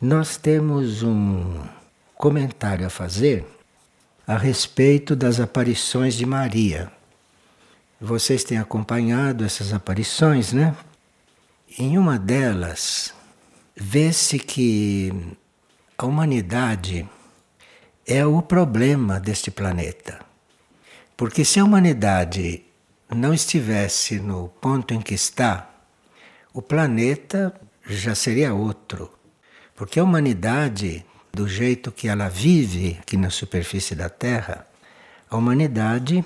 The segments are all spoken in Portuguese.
nós temos um comentário a fazer a respeito das aparições de Maria. Vocês têm acompanhado essas aparições, né? Em uma delas, vê-se que a humanidade é o problema deste planeta. Porque se a humanidade não estivesse no ponto em que está, o planeta já seria outro. Porque a humanidade, do jeito que ela vive aqui na superfície da Terra, a humanidade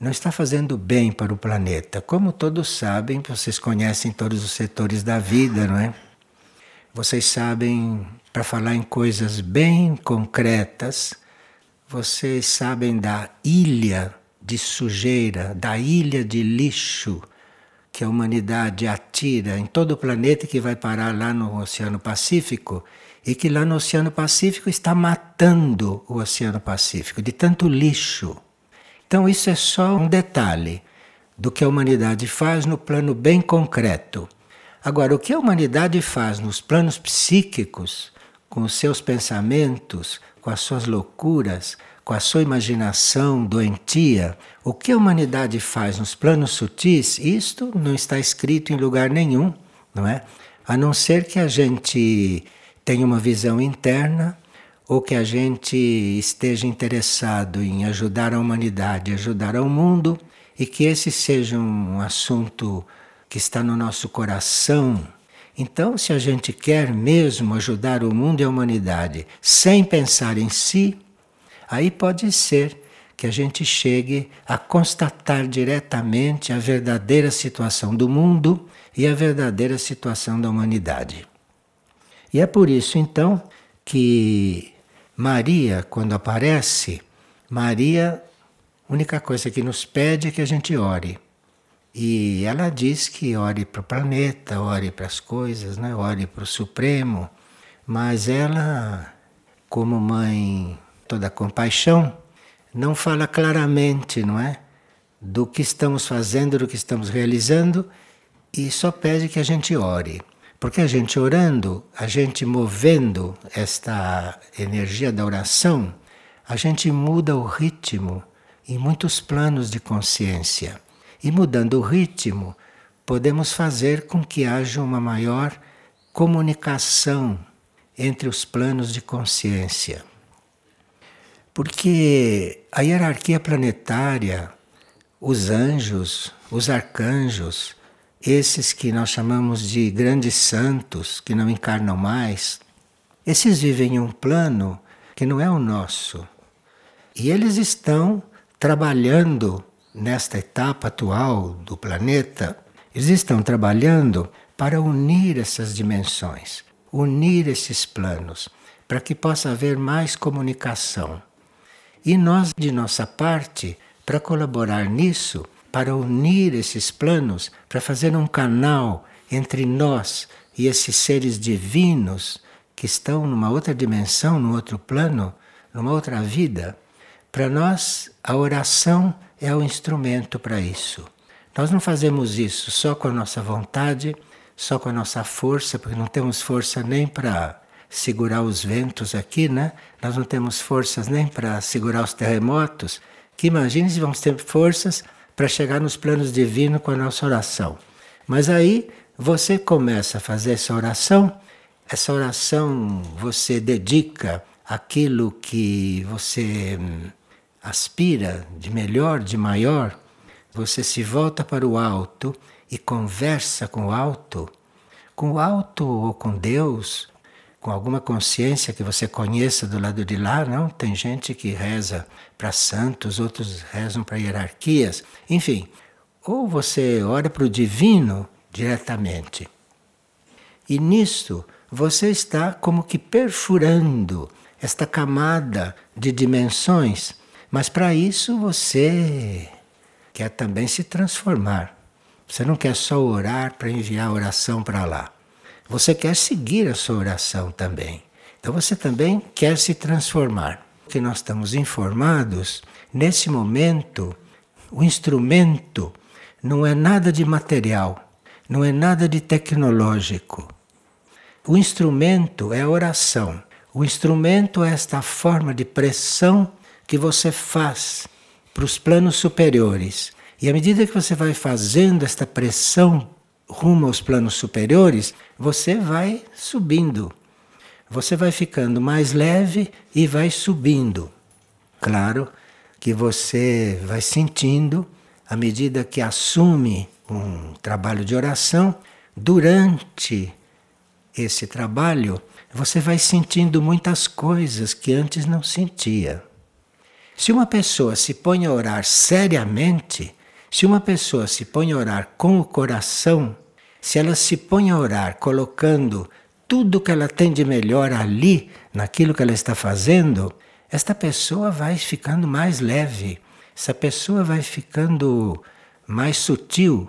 não está fazendo bem para o planeta. Como todos sabem, vocês conhecem todos os setores da vida, não é? Vocês sabem, para falar em coisas bem concretas, vocês sabem da ilha de sujeira, da ilha de lixo que a humanidade atira em todo o planeta que vai parar lá no Oceano Pacífico e que lá no Oceano Pacífico está matando o Oceano Pacífico de tanto lixo. Então, isso é só um detalhe do que a humanidade faz no plano bem concreto. Agora, o que a humanidade faz nos planos psíquicos, com os seus pensamentos, com as suas loucuras, com a sua imaginação doentia, o que a humanidade faz nos planos sutis, isto não está escrito em lugar nenhum, não é? A não ser que a gente tenha uma visão interna ou que a gente esteja interessado em ajudar a humanidade, ajudar ao mundo, e que esse seja um assunto que está no nosso coração. Então, se a gente quer mesmo ajudar o mundo e a humanidade sem pensar em si, aí pode ser que a gente chegue a constatar diretamente a verdadeira situação do mundo e a verdadeira situação da humanidade. E é por isso então que Maria, quando aparece, Maria, a única coisa que nos pede é que a gente ore. E ela diz que ore para o planeta, ore para as coisas, né? ore para o Supremo, mas ela, como mãe toda compaixão, não fala claramente, não é? Do que estamos fazendo, do que estamos realizando, e só pede que a gente ore. Porque a gente orando, a gente movendo esta energia da oração, a gente muda o ritmo em muitos planos de consciência. E mudando o ritmo, podemos fazer com que haja uma maior comunicação entre os planos de consciência. Porque a hierarquia planetária, os anjos, os arcanjos, esses que nós chamamos de grandes santos, que não encarnam mais, esses vivem em um plano que não é o nosso. E eles estão trabalhando nesta etapa atual do planeta, eles estão trabalhando para unir essas dimensões, unir esses planos, para que possa haver mais comunicação. E nós, de nossa parte, para colaborar nisso, para unir esses planos, para fazer um canal entre nós e esses seres divinos que estão numa outra dimensão, num outro plano, numa outra vida. Para nós, a oração é o instrumento para isso. Nós não fazemos isso só com a nossa vontade, só com a nossa força, porque não temos força nem para segurar os ventos aqui, né? Nós não temos forças nem para segurar os terremotos. Que imagine se vamos ter forças para chegar nos planos divinos com a nossa oração. Mas aí você começa a fazer essa oração, essa oração você dedica aquilo que você hum, aspira de melhor, de maior, você se volta para o alto e conversa com o alto, com o alto ou com Deus, com alguma consciência que você conheça do lado de lá, não? Tem gente que reza para santos, outros rezam para hierarquias, enfim. Ou você ora para o divino diretamente. E nisto você está como que perfurando esta camada de dimensões, mas para isso você quer também se transformar. Você não quer só orar para enviar oração para lá. Você quer seguir a sua oração também. Então você também quer se transformar. Que nós estamos informados, nesse momento, o instrumento não é nada de material, não é nada de tecnológico. O instrumento é a oração. O instrumento é esta forma de pressão que você faz para os planos superiores. E à medida que você vai fazendo esta pressão rumo aos planos superiores, você vai subindo. Você vai ficando mais leve e vai subindo. Claro que você vai sentindo, à medida que assume um trabalho de oração, durante esse trabalho, você vai sentindo muitas coisas que antes não sentia. Se uma pessoa se põe a orar seriamente, se uma pessoa se põe a orar com o coração, se ela se põe a orar colocando tudo que ela tem de melhor ali, naquilo que ela está fazendo, esta pessoa vai ficando mais leve, essa pessoa vai ficando mais sutil.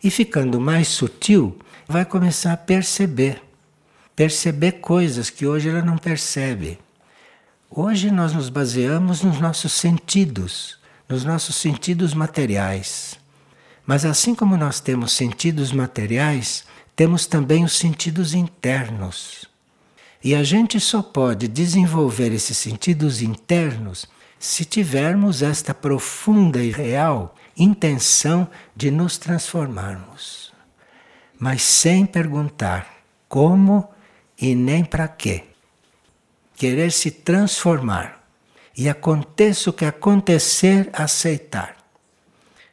E ficando mais sutil, vai começar a perceber perceber coisas que hoje ela não percebe. Hoje nós nos baseamos nos nossos sentidos, nos nossos sentidos materiais. Mas assim como nós temos sentidos materiais, temos também os sentidos internos. E a gente só pode desenvolver esses sentidos internos se tivermos esta profunda e real intenção de nos transformarmos. Mas sem perguntar como e nem para quê. Querer se transformar. E aconteça o que acontecer, aceitar.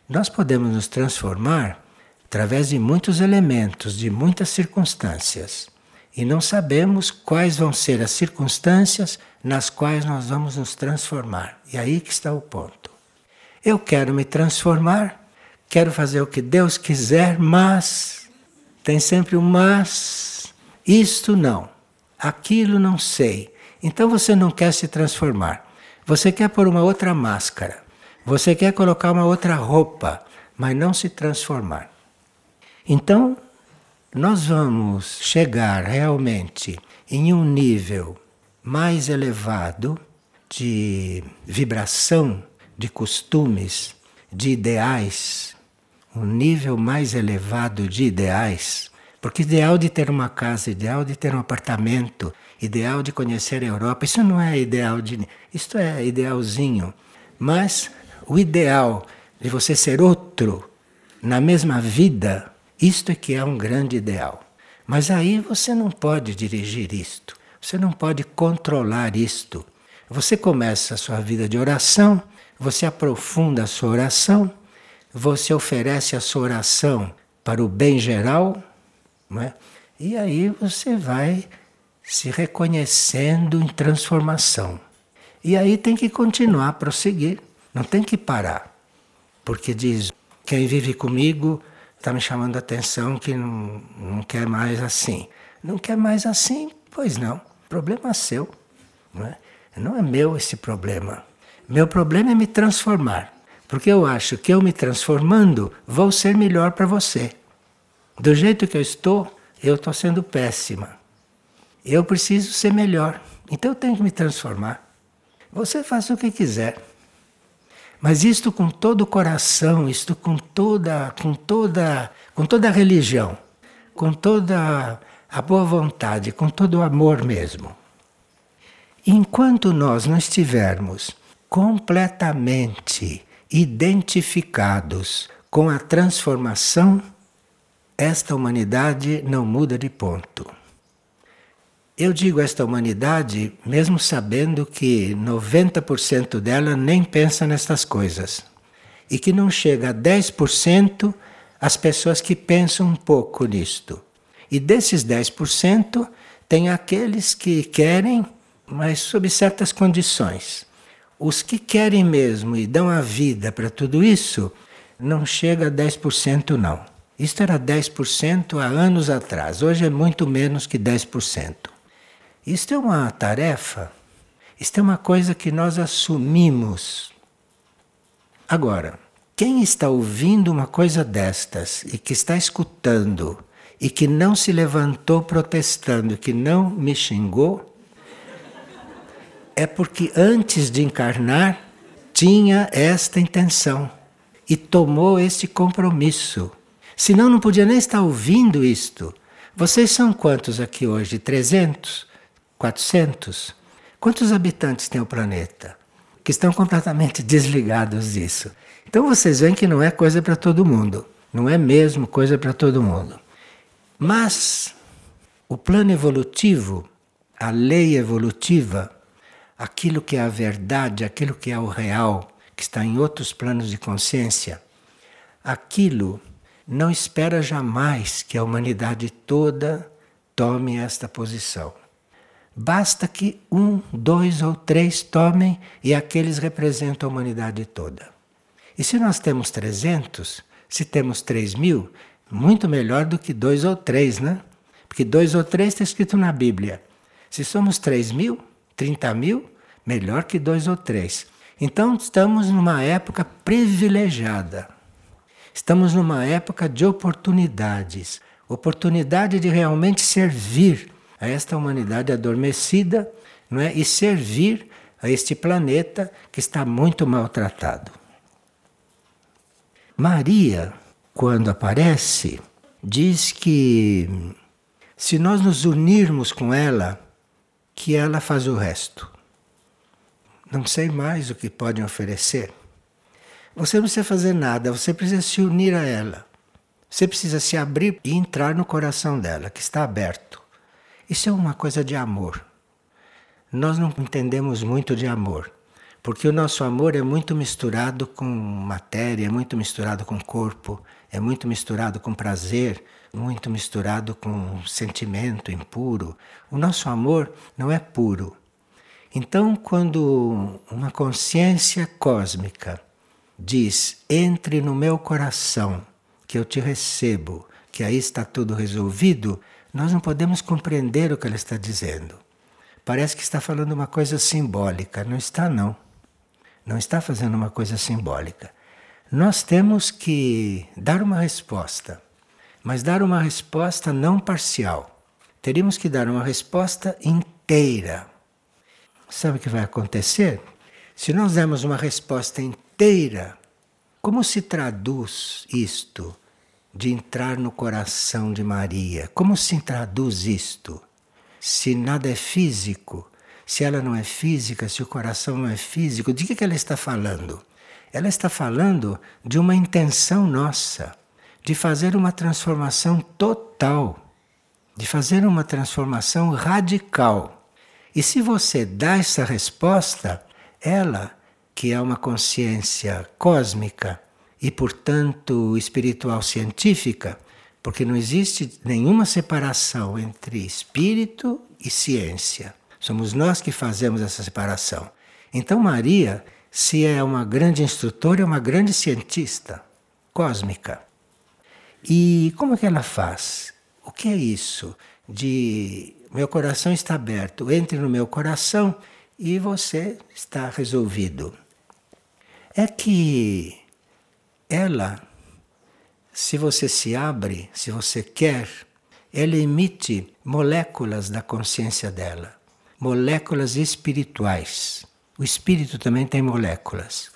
Nós podemos nos transformar através de muitos elementos, de muitas circunstâncias. E não sabemos quais vão ser as circunstâncias nas quais nós vamos nos transformar. E aí que está o ponto. Eu quero me transformar, quero fazer o que Deus quiser, mas tem sempre um mas isto não, aquilo não sei. Então você não quer se transformar. Você quer pôr uma outra máscara. Você quer colocar uma outra roupa, mas não se transformar. Então, nós vamos chegar realmente em um nível mais elevado de vibração, de costumes, de ideais, um nível mais elevado de ideais porque ideal de ter uma casa, ideal de ter um apartamento, ideal de conhecer a Europa, isso não é ideal de. Isto é idealzinho. Mas o ideal de você ser outro na mesma vida, isto é que é um grande ideal. Mas aí você não pode dirigir isto, você não pode controlar isto. Você começa a sua vida de oração, você aprofunda a sua oração, você oferece a sua oração para o bem geral, não é? E aí você vai se reconhecendo em transformação. E aí tem que continuar prosseguir, não tem que parar. Porque diz: quem vive comigo está me chamando a atenção que não, não quer mais assim. Não quer mais assim? Pois não. Problema seu. Não é? não é meu esse problema. Meu problema é me transformar. Porque eu acho que eu me transformando vou ser melhor para você. Do jeito que eu estou, eu estou sendo péssima. Eu preciso ser melhor. Então eu tenho que me transformar. Você faz o que quiser. Mas isto com todo o coração, isto com toda, com toda, com toda a religião, com toda a boa vontade, com todo o amor mesmo. Enquanto nós não estivermos completamente identificados com a transformação esta humanidade não muda de ponto. Eu digo esta humanidade mesmo sabendo que 90% dela nem pensa nestas coisas. E que não chega a 10% as pessoas que pensam um pouco nisto. E desses 10%, tem aqueles que querem, mas sob certas condições. Os que querem mesmo e dão a vida para tudo isso, não chega a 10% não. Isto era 10% há anos atrás, hoje é muito menos que 10%. Isto é uma tarefa, isto é uma coisa que nós assumimos. Agora, quem está ouvindo uma coisa destas e que está escutando e que não se levantou protestando, que não me xingou, é porque antes de encarnar tinha esta intenção e tomou este compromisso. Senão não podia nem estar ouvindo isto. Vocês são quantos aqui hoje? 300? 400? Quantos habitantes tem o planeta? Que estão completamente desligados disso. Então vocês veem que não é coisa para todo mundo. Não é mesmo coisa para todo mundo. Mas o plano evolutivo, a lei evolutiva, aquilo que é a verdade, aquilo que é o real, que está em outros planos de consciência, aquilo não espera jamais que a humanidade toda tome esta posição. Basta que um, dois ou três tomem e aqueles representam a humanidade toda. E se nós temos 300, se temos 3 mil, muito melhor do que dois ou três, né? Porque dois ou três está escrito na Bíblia. Se somos 3 mil, 30 mil, melhor que dois ou três. Então estamos numa época privilegiada. Estamos numa época de oportunidades oportunidade de realmente servir a esta humanidade adormecida não é? e servir a este planeta que está muito maltratado. Maria, quando aparece, diz que se nós nos unirmos com ela, que ela faz o resto. Não sei mais o que podem oferecer. Você não precisa fazer nada, você precisa se unir a ela. Você precisa se abrir e entrar no coração dela, que está aberto. Isso é uma coisa de amor. Nós não entendemos muito de amor, porque o nosso amor é muito misturado com matéria, é muito misturado com corpo, é muito misturado com prazer, muito misturado com sentimento impuro. O nosso amor não é puro. Então, quando uma consciência cósmica diz: entre no meu coração, que eu te recebo, que aí está tudo resolvido, nós não podemos compreender o que ela está dizendo. Parece que está falando uma coisa simbólica. Não está, não. Não está fazendo uma coisa simbólica. Nós temos que dar uma resposta, mas dar uma resposta não parcial. Teríamos que dar uma resposta inteira. Sabe o que vai acontecer? Se nós dermos uma resposta inteira, como se traduz isto de entrar no coração de Maria? Como se traduz isto? Se nada é físico, se ela não é física, se o coração não é físico, de que, ela está falando? Ela está falando de uma intenção nossa, de fazer uma transformação total, de fazer uma transformação radical. E se você dá essa resposta, ela, que é uma consciência cósmica e, portanto, espiritual científica, porque não existe nenhuma separação entre espírito e ciência. Somos nós que fazemos essa separação. Então, Maria, se é uma grande instrutora, é uma grande cientista cósmica. E como é que ela faz? O que é isso de meu coração está aberto, entre no meu coração e você está resolvido. É que ela, se você se abre, se você quer, ela emite moléculas da consciência dela, moléculas espirituais. O espírito também tem moléculas,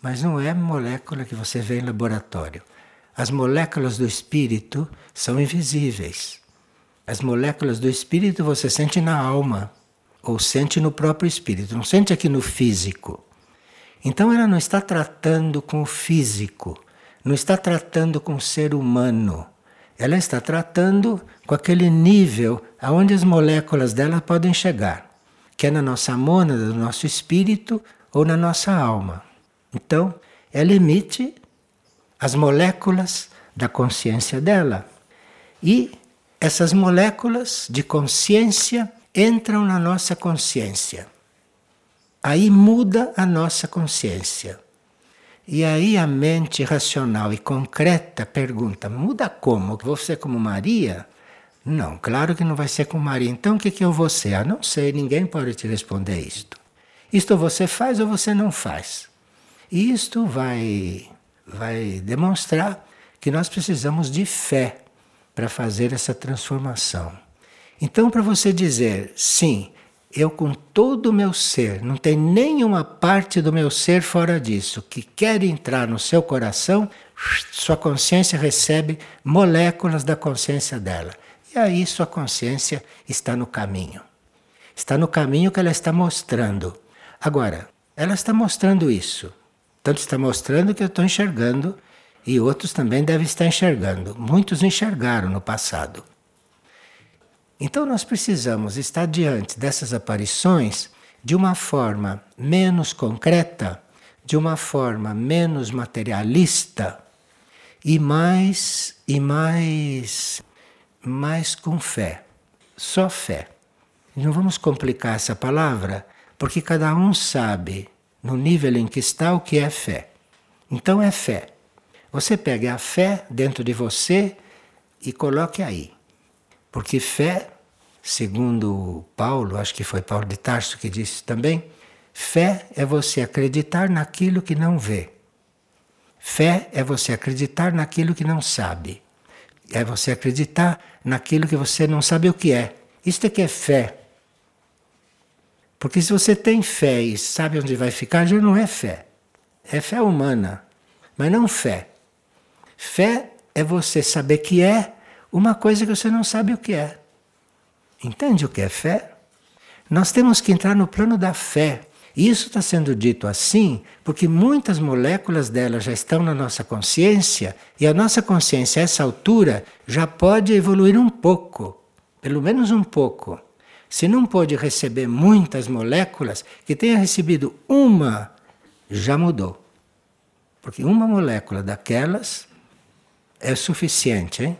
mas não é molécula que você vê em laboratório. As moléculas do espírito são invisíveis. As moléculas do espírito você sente na alma, ou sente no próprio espírito, não sente aqui no físico. Então ela não está tratando com o físico, não está tratando com o ser humano. Ela está tratando com aquele nível aonde as moléculas dela podem chegar, que é na nossa mônada, no nosso espírito ou na nossa alma. Então, ela emite as moléculas da consciência dela. E essas moléculas de consciência entram na nossa consciência. Aí muda a nossa consciência. E aí a mente racional e concreta pergunta: muda como? Vou ser como Maria? Não, claro que não vai ser como Maria. Então o que, que eu vou ser? Ah, não sei, ninguém pode te responder isto. Isto você faz ou você não faz. E isto vai, vai demonstrar que nós precisamos de fé para fazer essa transformação. Então, para você dizer sim, eu com todo o meu ser, não tem nenhuma parte do meu ser fora disso, que quer entrar no seu coração, sua consciência recebe moléculas da consciência dela. E aí sua consciência está no caminho. Está no caminho que ela está mostrando. Agora, ela está mostrando isso. Tanto está mostrando que eu estou enxergando e outros também devem estar enxergando. Muitos enxergaram no passado. Então nós precisamos estar diante dessas aparições de uma forma menos concreta, de uma forma menos materialista e mais e mais mais com fé. Só fé. Não vamos complicar essa palavra, porque cada um sabe no nível em que está o que é fé. Então é fé. Você pega a fé dentro de você e coloque aí. Porque fé, segundo Paulo, acho que foi Paulo de Tarso que disse também, fé é você acreditar naquilo que não vê. Fé é você acreditar naquilo que não sabe. É você acreditar naquilo que você não sabe o que é. Isto é que é fé. Porque se você tem fé e sabe onde vai ficar, já não é fé. É fé humana, mas não fé. Fé é você saber que é uma coisa que você não sabe o que é. Entende o que é fé? Nós temos que entrar no plano da fé. Isso está sendo dito assim porque muitas moléculas dela já estão na nossa consciência e a nossa consciência, a essa altura, já pode evoluir um pouco, pelo menos um pouco. Se não pode receber muitas moléculas, que tenha recebido uma, já mudou. Porque uma molécula daquelas é suficiente, hein?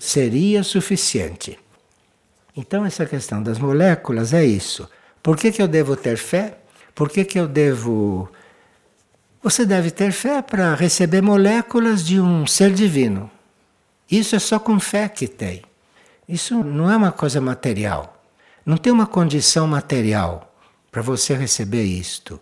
Seria suficiente. Então, essa questão das moléculas é isso. Por que, que eu devo ter fé? Por que, que eu devo. Você deve ter fé para receber moléculas de um ser divino. Isso é só com fé que tem. Isso não é uma coisa material. Não tem uma condição material para você receber isto.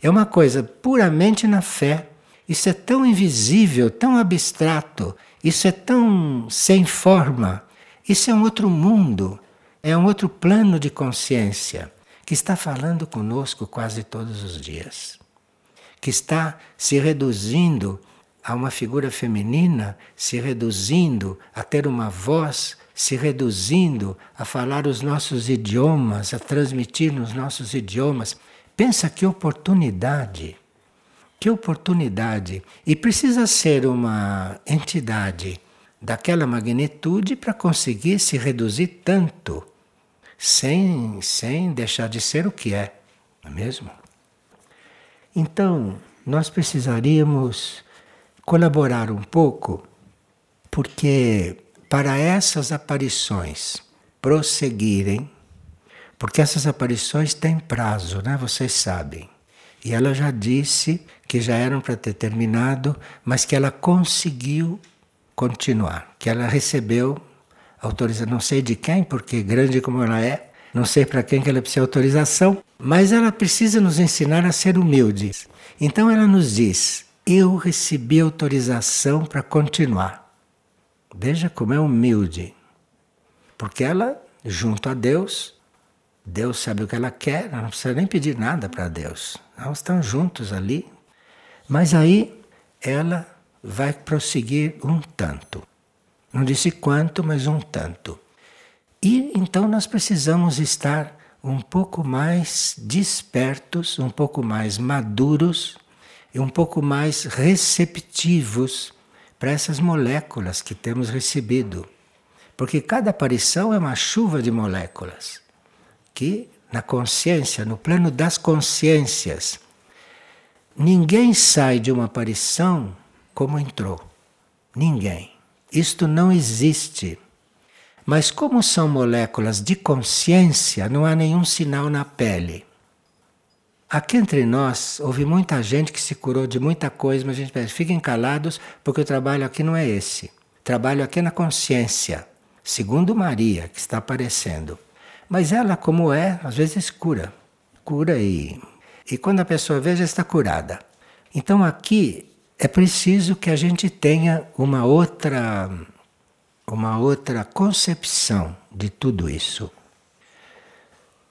É uma coisa puramente na fé. Isso é tão invisível, tão abstrato, isso é tão sem forma. Isso é um outro mundo, é um outro plano de consciência que está falando conosco quase todos os dias. Que está se reduzindo a uma figura feminina, se reduzindo a ter uma voz se reduzindo a falar os nossos idiomas, a transmitir nos nossos idiomas. Pensa que oportunidade! Que oportunidade! E precisa ser uma entidade daquela magnitude para conseguir se reduzir tanto, sem, sem deixar de ser o que é, não é mesmo? Então, nós precisaríamos colaborar um pouco, porque para essas aparições prosseguirem, porque essas aparições têm prazo, né? Vocês sabem. E ela já disse que já eram para ter terminado, mas que ela conseguiu continuar, que ela recebeu autorização, não sei de quem, porque grande como ela é, não sei para quem que ela precisa autorização, mas ela precisa nos ensinar a ser humildes. Então ela nos diz: Eu recebi autorização para continuar. Veja como é humilde. Porque ela, junto a Deus, Deus sabe o que ela quer, ela não precisa nem pedir nada para Deus. Elas estão juntos ali. Mas aí ela vai prosseguir um tanto. Não disse quanto, mas um tanto. E então nós precisamos estar um pouco mais despertos, um pouco mais maduros e um pouco mais receptivos para essas moléculas que temos recebido. Porque cada aparição é uma chuva de moléculas que, na consciência, no plano das consciências, ninguém sai de uma aparição como entrou. Ninguém. Isto não existe. Mas, como são moléculas de consciência, não há nenhum sinal na pele. Aqui entre nós, houve muita gente que se curou de muita coisa, mas a gente pensa, fiquem calados, porque o trabalho aqui não é esse. O trabalho aqui é na consciência, segundo Maria, que está aparecendo. Mas ela, como é, às vezes cura. Cura e. E quando a pessoa vê, já está curada. Então aqui é preciso que a gente tenha uma outra, uma outra concepção de tudo isso.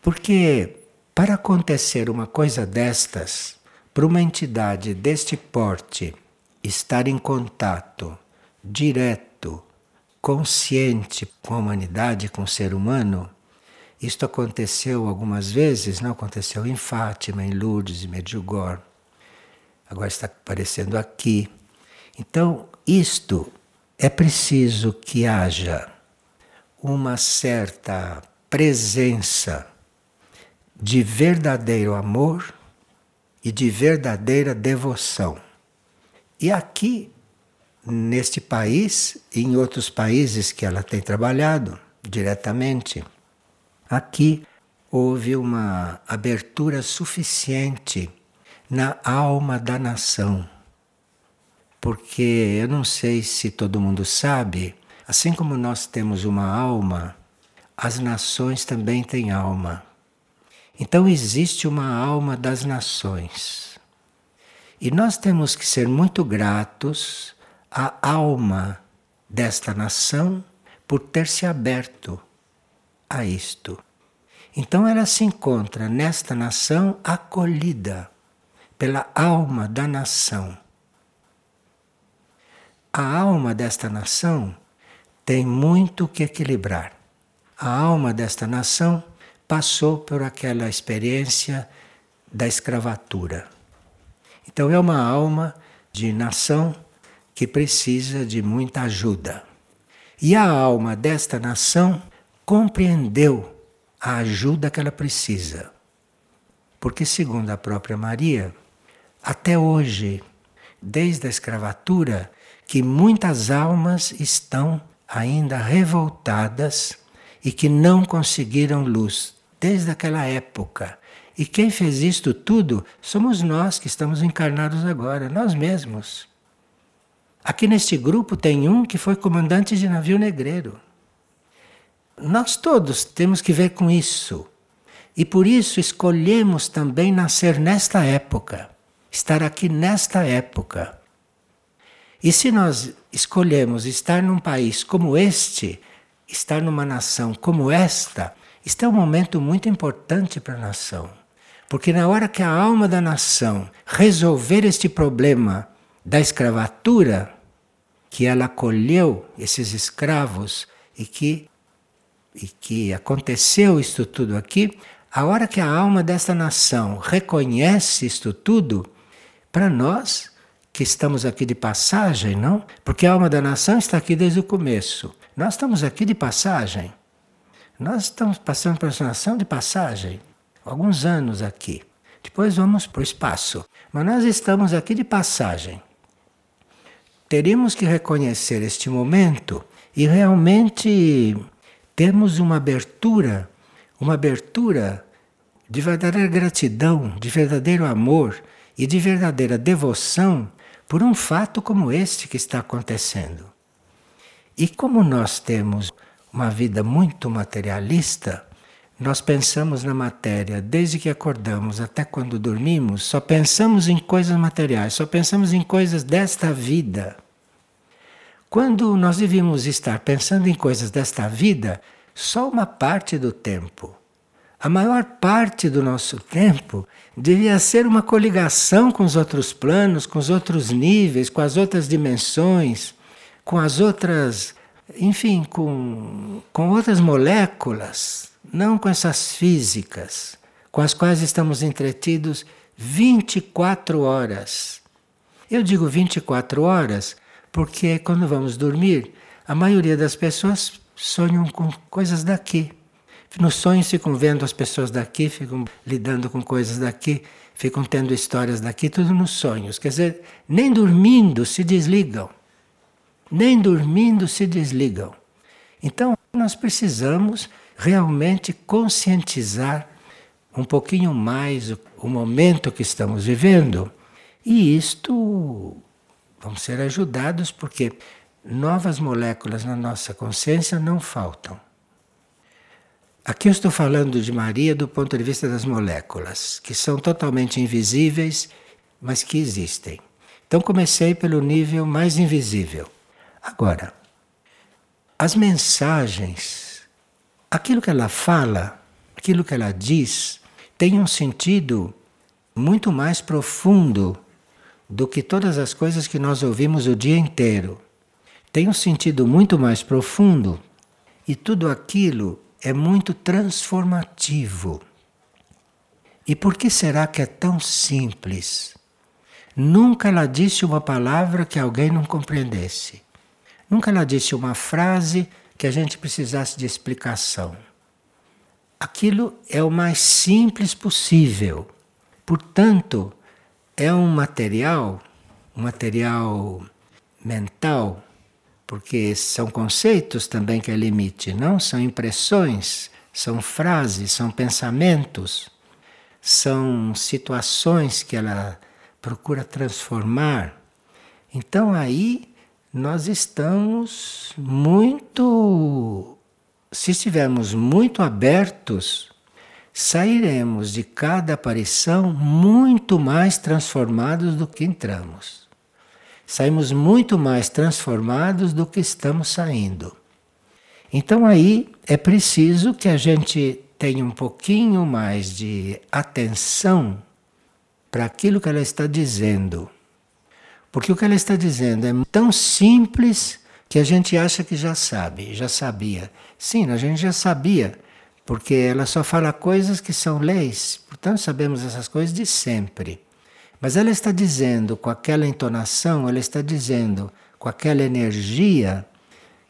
Porque para acontecer uma coisa destas, para uma entidade deste porte estar em contato direto, consciente com a humanidade, com o ser humano, isto aconteceu algumas vezes, não aconteceu em Fátima, em Lourdes, em Medjugorje. Agora está aparecendo aqui. Então, isto é preciso que haja uma certa presença de verdadeiro amor e de verdadeira devoção. E aqui, neste país, e em outros países que ela tem trabalhado diretamente, aqui houve uma abertura suficiente na alma da nação. Porque eu não sei se todo mundo sabe, assim como nós temos uma alma, as nações também têm alma. Então existe uma alma das nações. E nós temos que ser muito gratos à alma desta nação por ter se aberto a isto. Então ela se encontra nesta nação acolhida pela alma da nação. A alma desta nação tem muito que equilibrar. A alma desta nação passou por aquela experiência da escravatura. Então é uma alma de nação que precisa de muita ajuda. E a alma desta nação compreendeu a ajuda que ela precisa. Porque, segundo a própria Maria, até hoje, desde a escravatura, que muitas almas estão ainda revoltadas e que não conseguiram luz desde aquela época. E quem fez isto tudo somos nós que estamos encarnados agora, nós mesmos. Aqui neste grupo tem um que foi comandante de navio negreiro. Nós todos temos que ver com isso. E por isso escolhemos também nascer nesta época, estar aqui nesta época. E se nós escolhemos estar num país como este, estar numa nação como esta, isto é um momento muito importante para a nação. Porque na hora que a alma da nação resolver este problema da escravatura, que ela acolheu esses escravos e que, e que aconteceu isto tudo aqui, a hora que a alma desta nação reconhece isto tudo, para nós que estamos aqui de passagem, não? Porque a alma da nação está aqui desde o começo. Nós estamos aqui de passagem. Nós estamos passando por uma nação de passagem, alguns anos aqui. Depois vamos para o espaço. Mas nós estamos aqui de passagem. Teríamos que reconhecer este momento e realmente termos uma abertura, uma abertura de verdadeira gratidão, de verdadeiro amor e de verdadeira devoção por um fato como este que está acontecendo. E como nós temos uma vida muito materialista, nós pensamos na matéria desde que acordamos até quando dormimos, só pensamos em coisas materiais, só pensamos em coisas desta vida. Quando nós devíamos estar pensando em coisas desta vida, só uma parte do tempo. A maior parte do nosso tempo devia ser uma coligação com os outros planos, com os outros níveis, com as outras dimensões, com as outras enfim, com, com outras moléculas, não com essas físicas, com as quais estamos entretidos 24 horas. Eu digo 24 horas porque quando vamos dormir, a maioria das pessoas sonham com coisas daqui. Nos sonhos ficam vendo as pessoas daqui, ficam lidando com coisas daqui, ficam tendo histórias daqui, tudo nos sonhos. Quer dizer, nem dormindo se desligam nem dormindo se desligam. Então, nós precisamos realmente conscientizar um pouquinho mais o, o momento que estamos vivendo. E isto vamos ser ajudados porque novas moléculas na nossa consciência não faltam. Aqui eu estou falando de Maria do ponto de vista das moléculas, que são totalmente invisíveis, mas que existem. Então comecei pelo nível mais invisível. Agora, as mensagens, aquilo que ela fala, aquilo que ela diz tem um sentido muito mais profundo do que todas as coisas que nós ouvimos o dia inteiro. Tem um sentido muito mais profundo e tudo aquilo é muito transformativo. E por que será que é tão simples? Nunca ela disse uma palavra que alguém não compreendesse. Nunca ela disse uma frase que a gente precisasse de explicação. Aquilo é o mais simples possível. Portanto, é um material, um material mental, porque são conceitos também que é limite, não? São impressões, são frases, são pensamentos, são situações que ela procura transformar. Então aí nós estamos muito. Se estivermos muito abertos, sairemos de cada aparição muito mais transformados do que entramos. Saímos muito mais transformados do que estamos saindo. Então aí é preciso que a gente tenha um pouquinho mais de atenção para aquilo que ela está dizendo. Porque o que ela está dizendo é tão simples que a gente acha que já sabe, já sabia. Sim, a gente já sabia, porque ela só fala coisas que são leis, portanto sabemos essas coisas de sempre. Mas ela está dizendo com aquela entonação, ela está dizendo com aquela energia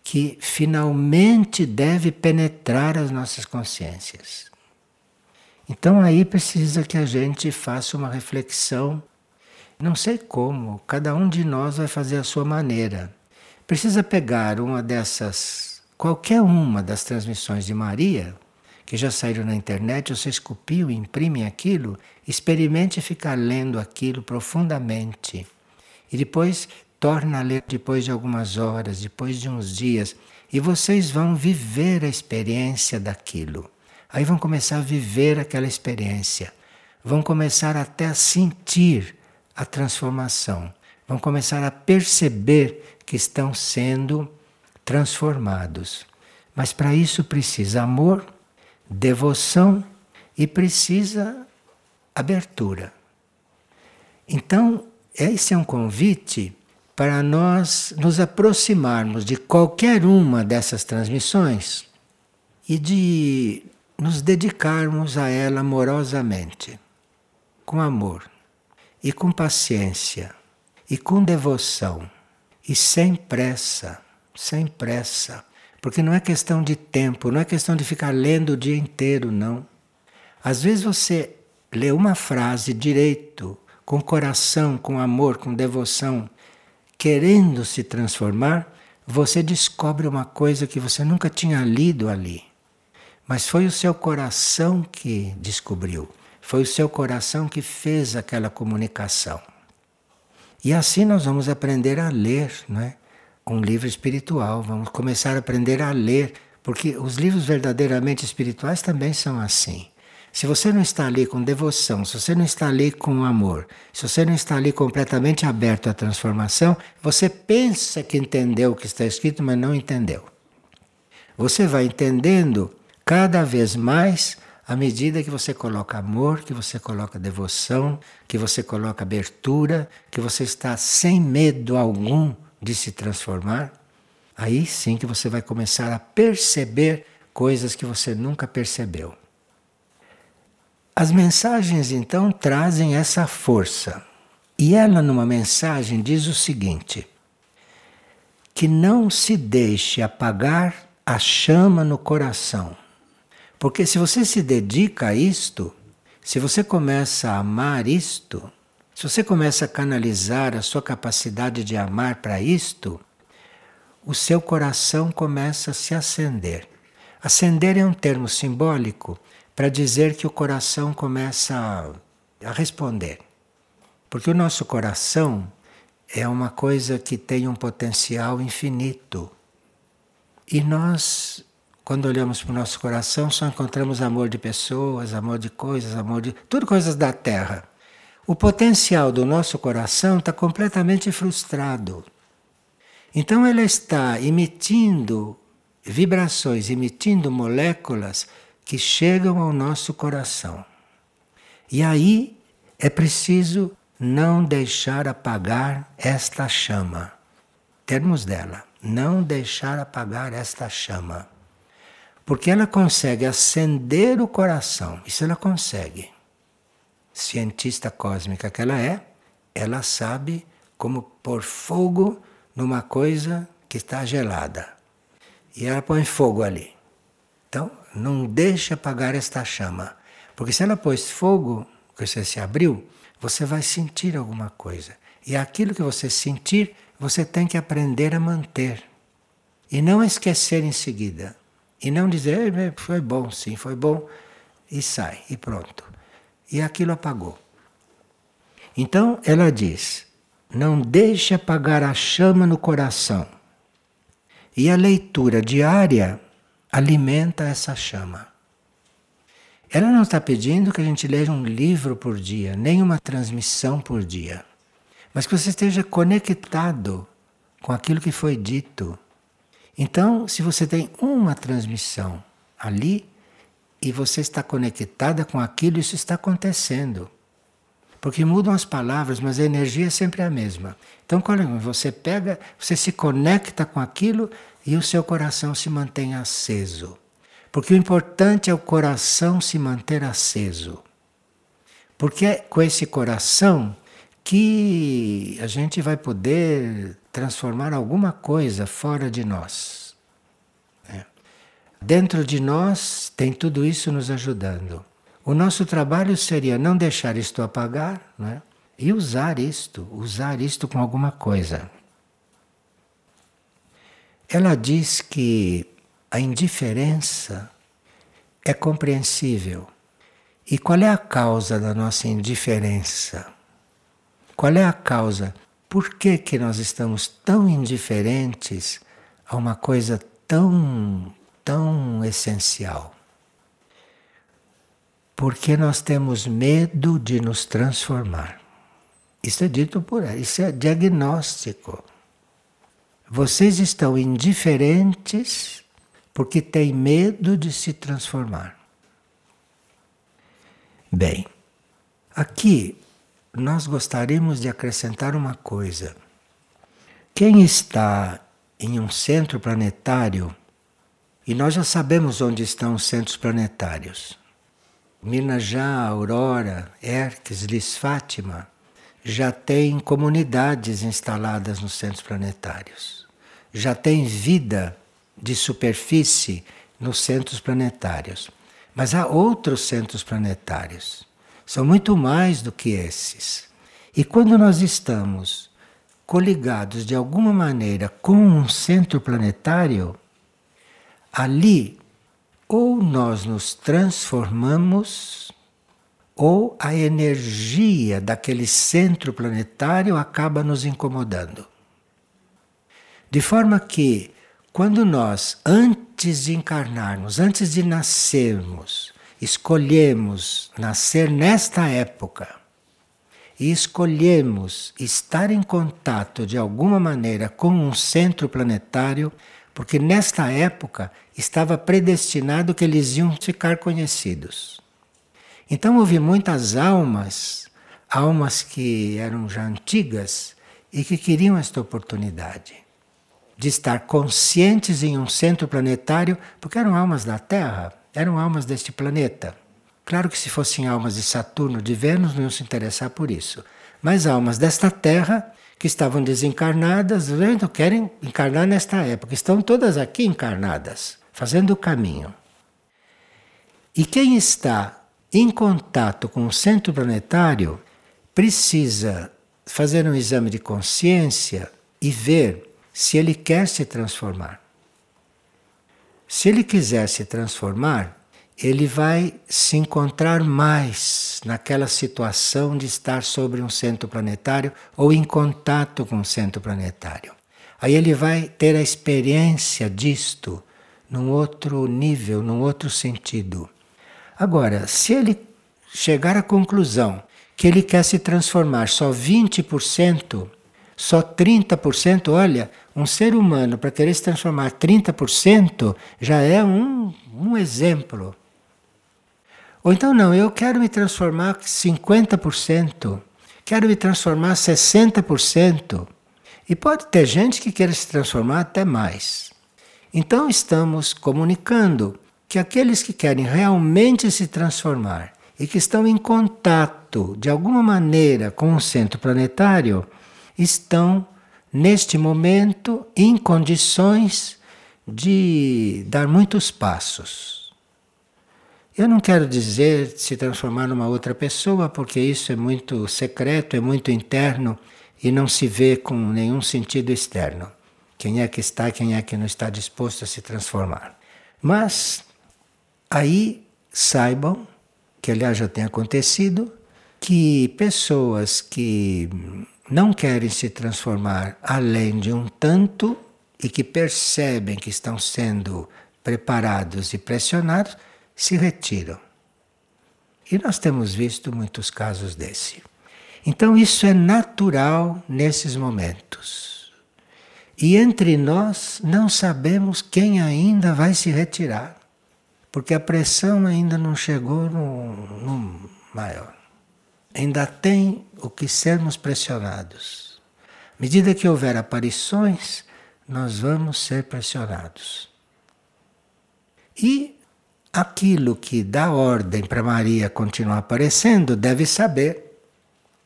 que finalmente deve penetrar as nossas consciências. Então aí precisa que a gente faça uma reflexão. Não sei como, cada um de nós vai fazer a sua maneira. Precisa pegar uma dessas, qualquer uma das transmissões de Maria, que já saíram na internet, você esculpiu, imprime aquilo, experimente ficar lendo aquilo profundamente. E depois torna a ler depois de algumas horas, depois de uns dias, e vocês vão viver a experiência daquilo. Aí vão começar a viver aquela experiência, vão começar até a sentir a transformação, vão começar a perceber que estão sendo transformados. Mas para isso precisa amor, devoção e precisa abertura. Então, esse é um convite para nós nos aproximarmos de qualquer uma dessas transmissões e de nos dedicarmos a ela amorosamente, com amor e com paciência e com devoção e sem pressa, sem pressa, porque não é questão de tempo, não é questão de ficar lendo o dia inteiro, não. Às vezes você lê uma frase direito, com coração, com amor, com devoção, querendo se transformar, você descobre uma coisa que você nunca tinha lido ali. Mas foi o seu coração que descobriu, foi o seu coração que fez aquela comunicação. E assim nós vamos aprender a ler, não é? Um livro espiritual, vamos começar a aprender a ler, porque os livros verdadeiramente espirituais também são assim. Se você não está ali com devoção, se você não está ali com amor, se você não está ali completamente aberto à transformação, você pensa que entendeu o que está escrito, mas não entendeu. Você vai entendendo cada vez mais à medida que você coloca amor, que você coloca devoção, que você coloca abertura, que você está sem medo algum de se transformar, aí sim que você vai começar a perceber coisas que você nunca percebeu. As mensagens então trazem essa força. E ela, numa mensagem, diz o seguinte: que não se deixe apagar a chama no coração porque se você se dedica a isto, se você começa a amar isto, se você começa a canalizar a sua capacidade de amar para isto, o seu coração começa a se acender. Acender é um termo simbólico para dizer que o coração começa a, a responder. Porque o nosso coração é uma coisa que tem um potencial infinito. E nós quando olhamos para o nosso coração, só encontramos amor de pessoas, amor de coisas, amor de. tudo coisas da terra. O potencial do nosso coração está completamente frustrado. Então ela está emitindo vibrações, emitindo moléculas que chegam ao nosso coração. E aí é preciso não deixar apagar esta chama. Termos dela, não deixar apagar esta chama. Porque ela consegue acender o coração, isso ela consegue. Cientista cósmica que ela é, ela sabe como pôr fogo numa coisa que está gelada. E ela põe fogo ali. Então, não deixe apagar esta chama. Porque se ela pôs fogo, que você se abriu, você vai sentir alguma coisa. E aquilo que você sentir, você tem que aprender a manter. E não esquecer em seguida. E não dizer, foi bom, sim, foi bom, e sai, e pronto. E aquilo apagou. Então ela diz: não deixe apagar a chama no coração. E a leitura diária alimenta essa chama. Ela não está pedindo que a gente leia um livro por dia, nem uma transmissão por dia, mas que você esteja conectado com aquilo que foi dito. Então, se você tem uma transmissão ali e você está conectada com aquilo, isso está acontecendo. Porque mudam as palavras, mas a energia é sempre a mesma. Então, você pega, você se conecta com aquilo e o seu coração se mantém aceso. Porque o importante é o coração se manter aceso. Porque é com esse coração que a gente vai poder transformar alguma coisa fora de nós. Dentro de nós tem tudo isso nos ajudando. O nosso trabalho seria não deixar isto apagar né? e usar isto, usar isto com alguma coisa. Ela diz que a indiferença é compreensível. E qual é a causa da nossa indiferença? Qual é a causa? Por que, que nós estamos tão indiferentes a uma coisa tão, tão essencial? Porque nós temos medo de nos transformar. Isso é dito por ela, isso é diagnóstico. Vocês estão indiferentes porque têm medo de se transformar. Bem, aqui nós gostaríamos de acrescentar uma coisa. Quem está em um centro planetário, e nós já sabemos onde estão os centros planetários, Minajá, Aurora, Erques, Lis Fátima, já tem comunidades instaladas nos centros planetários. Já tem vida de superfície nos centros planetários. Mas há outros centros planetários. São muito mais do que esses. E quando nós estamos coligados de alguma maneira com um centro planetário, ali ou nós nos transformamos, ou a energia daquele centro planetário acaba nos incomodando. De forma que, quando nós, antes de encarnarmos, antes de nascermos, escolhemos nascer nesta época, e escolhemos estar em contato de alguma maneira com um centro planetário, porque nesta época estava predestinado que eles iam ficar conhecidos. Então houve muitas almas, almas que eram já antigas e que queriam esta oportunidade de estar conscientes em um centro planetário, porque eram almas da Terra, eram almas deste planeta. Claro que se fossem almas de Saturno, de Vênus, não iam se interessar por isso. Mas almas desta Terra que estavam desencarnadas, vendo, querem encarnar nesta época. Estão todas aqui encarnadas, fazendo o caminho. E quem está em contato com o centro planetário precisa fazer um exame de consciência e ver se ele quer se transformar. Se ele quiser se transformar, ele vai se encontrar mais naquela situação de estar sobre um centro planetário ou em contato com um centro planetário. Aí ele vai ter a experiência disto num outro nível, num outro sentido. Agora, se ele chegar à conclusão que ele quer se transformar só 20%, só 30%, olha, um ser humano para querer se transformar 30% já é um, um exemplo Ou então, não, eu quero me transformar 50%, quero me transformar 60%. E pode ter gente que queira se transformar até mais. Então, estamos comunicando que aqueles que querem realmente se transformar e que estão em contato de alguma maneira com o centro planetário estão, neste momento, em condições de dar muitos passos. Eu não quero dizer se transformar numa outra pessoa, porque isso é muito secreto, é muito interno e não se vê com nenhum sentido externo. Quem é que está, quem é que não está disposto a se transformar. Mas aí saibam que aliás já tem acontecido, que pessoas que não querem se transformar além de um tanto e que percebem que estão sendo preparados e pressionados, se retiram. E nós temos visto muitos casos desse. Então isso é natural nesses momentos. E entre nós não sabemos quem ainda vai se retirar porque a pressão ainda não chegou no, no maior. Ainda tem o que sermos pressionados. À medida que houver aparições, nós vamos ser pressionados. E aquilo que dá ordem para Maria continuar aparecendo deve saber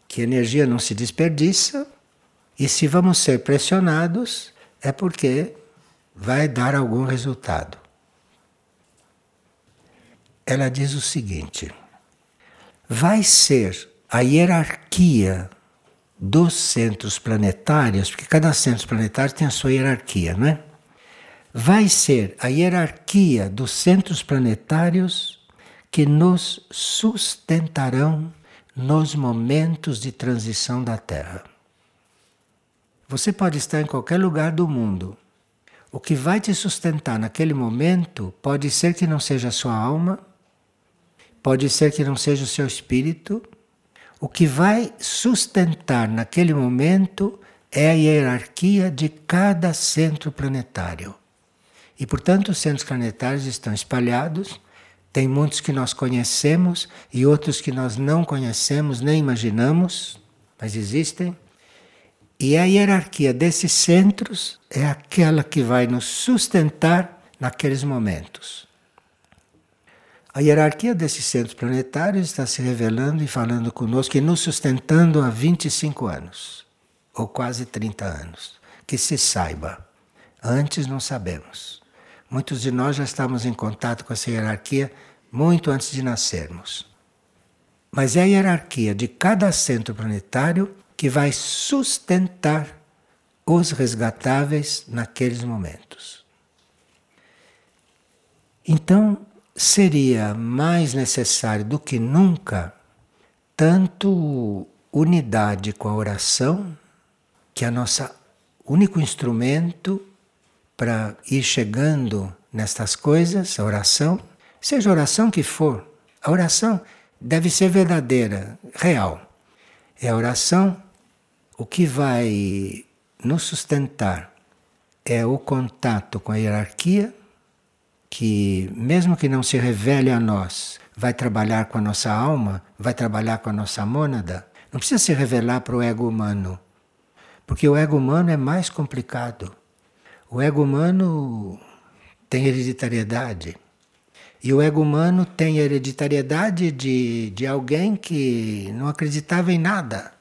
que energia não se desperdiça e se vamos ser pressionados é porque vai dar algum resultado ela diz o seguinte: vai ser a hierarquia dos centros planetários, porque cada centro planetário tem a sua hierarquia, não é? Vai ser a hierarquia dos centros planetários que nos sustentarão nos momentos de transição da Terra. Você pode estar em qualquer lugar do mundo. O que vai te sustentar naquele momento pode ser que não seja a sua alma, Pode ser que não seja o seu espírito. O que vai sustentar naquele momento é a hierarquia de cada centro planetário. E, portanto, os centros planetários estão espalhados. Tem muitos que nós conhecemos e outros que nós não conhecemos, nem imaginamos, mas existem. E a hierarquia desses centros é aquela que vai nos sustentar naqueles momentos. A hierarquia desses centros planetários está se revelando e falando conosco e nos sustentando há 25 anos, ou quase 30 anos. Que se saiba. Antes não sabemos. Muitos de nós já estamos em contato com essa hierarquia muito antes de nascermos. Mas é a hierarquia de cada centro planetário que vai sustentar os resgatáveis naqueles momentos. Então, seria mais necessário do que nunca tanto unidade com a oração, que é nosso único instrumento para ir chegando nestas coisas, a oração, seja a oração que for, a oração deve ser verdadeira, real. É a oração o que vai nos sustentar é o contato com a hierarquia que, mesmo que não se revele a nós, vai trabalhar com a nossa alma, vai trabalhar com a nossa mônada, não precisa se revelar para o ego humano. Porque o ego humano é mais complicado. O ego humano tem hereditariedade. E o ego humano tem hereditariedade de, de alguém que não acreditava em nada.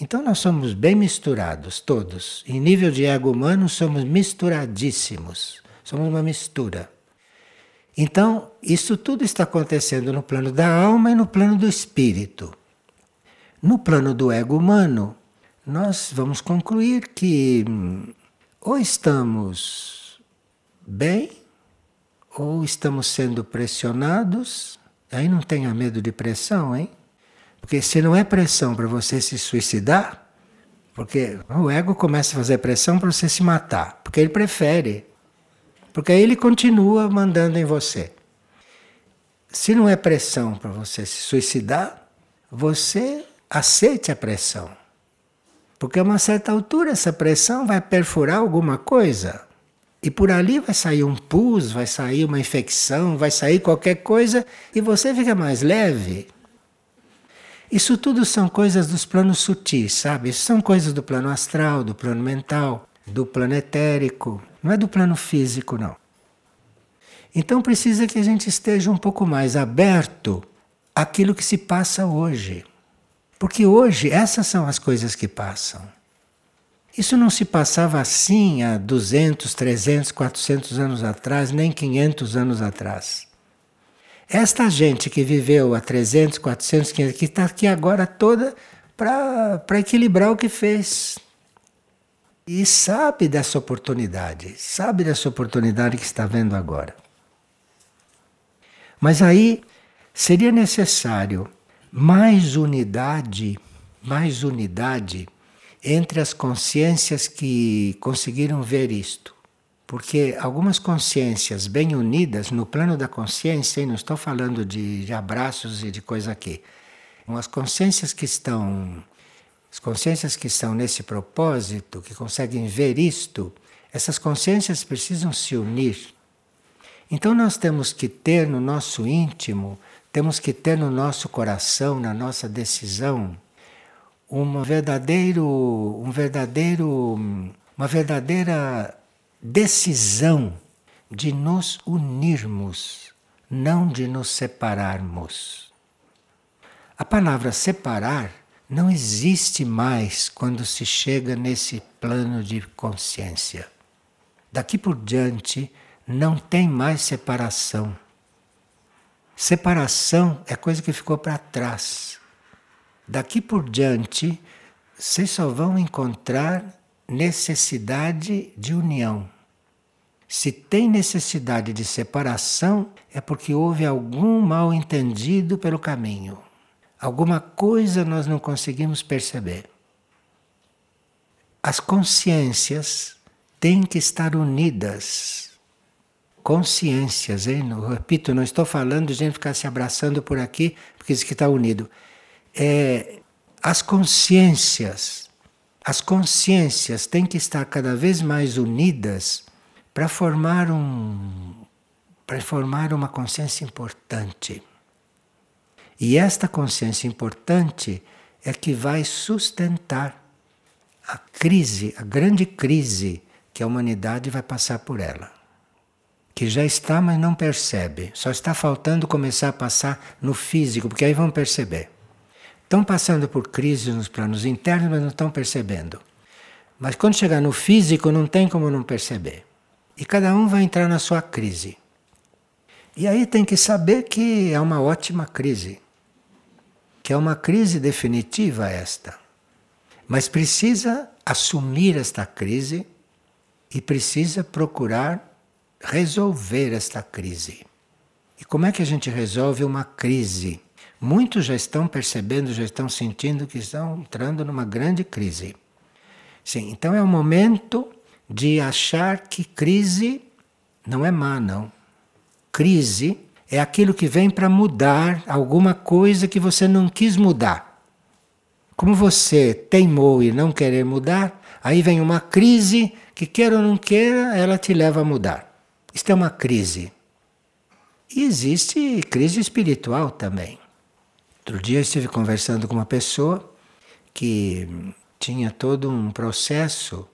Então nós somos bem misturados, todos. Em nível de ego humano, somos misturadíssimos. Somos uma mistura. Então, isso tudo está acontecendo no plano da alma e no plano do espírito. No plano do ego humano, nós vamos concluir que hum, ou estamos bem, ou estamos sendo pressionados. Aí não tenha medo de pressão, hein? Porque se não é pressão para você se suicidar, porque o ego começa a fazer pressão para você se matar, porque ele prefere. Porque aí ele continua mandando em você. Se não é pressão para você se suicidar, você aceite a pressão. Porque a uma certa altura essa pressão vai perfurar alguma coisa. E por ali vai sair um pus, vai sair uma infecção, vai sair qualquer coisa e você fica mais leve. Isso tudo são coisas dos planos sutis, sabe? Isso são coisas do plano astral, do plano mental, do plano etérico. Não é do plano físico, não. Então precisa que a gente esteja um pouco mais aberto àquilo que se passa hoje. Porque hoje essas são as coisas que passam. Isso não se passava assim há 200, 300, 400 anos atrás, nem 500 anos atrás. Esta gente que viveu há 300, 400, 500, que está aqui agora toda para equilibrar o que fez. E sabe dessa oportunidade, sabe dessa oportunidade que está vendo agora. Mas aí seria necessário mais unidade, mais unidade entre as consciências que conseguiram ver isto. Porque algumas consciências bem unidas no plano da consciência, e não estou falando de, de abraços e de coisa aqui, as consciências que estão as consciências que estão nesse propósito, que conseguem ver isto, essas consciências precisam se unir. Então nós temos que ter no nosso íntimo, temos que ter no nosso coração, na nossa decisão, uma verdadeiro, um verdadeiro, uma verdadeira decisão de nos unirmos, não de nos separarmos. A palavra separar não existe mais quando se chega nesse plano de consciência. Daqui por diante não tem mais separação. Separação é coisa que ficou para trás. Daqui por diante, vocês só vão encontrar necessidade de união. Se tem necessidade de separação, é porque houve algum mal entendido pelo caminho. Alguma coisa nós não conseguimos perceber. As consciências têm que estar unidas. Consciências, hein? repito, não estou falando de gente ficar se abraçando por aqui, porque isso que está unido é, as consciências, as consciências têm que estar cada vez mais unidas para formar um para formar uma consciência importante. E esta consciência importante é que vai sustentar a crise, a grande crise que a humanidade vai passar por ela. Que já está, mas não percebe. Só está faltando começar a passar no físico, porque aí vão perceber. Estão passando por crises nos planos internos, mas não estão percebendo. Mas quando chegar no físico, não tem como não perceber. E cada um vai entrar na sua crise. E aí tem que saber que é uma ótima crise. Que é uma crise definitiva esta. Mas precisa assumir esta crise e precisa procurar resolver esta crise. E como é que a gente resolve uma crise? Muitos já estão percebendo, já estão sentindo que estão entrando numa grande crise. Sim, então é o momento de achar que crise não é má, não. Crise é aquilo que vem para mudar alguma coisa que você não quis mudar. Como você teimou e não querer mudar, aí vem uma crise que, queira ou não queira, ela te leva a mudar. Isto é uma crise. E existe crise espiritual também. Outro dia eu estive conversando com uma pessoa que tinha todo um processo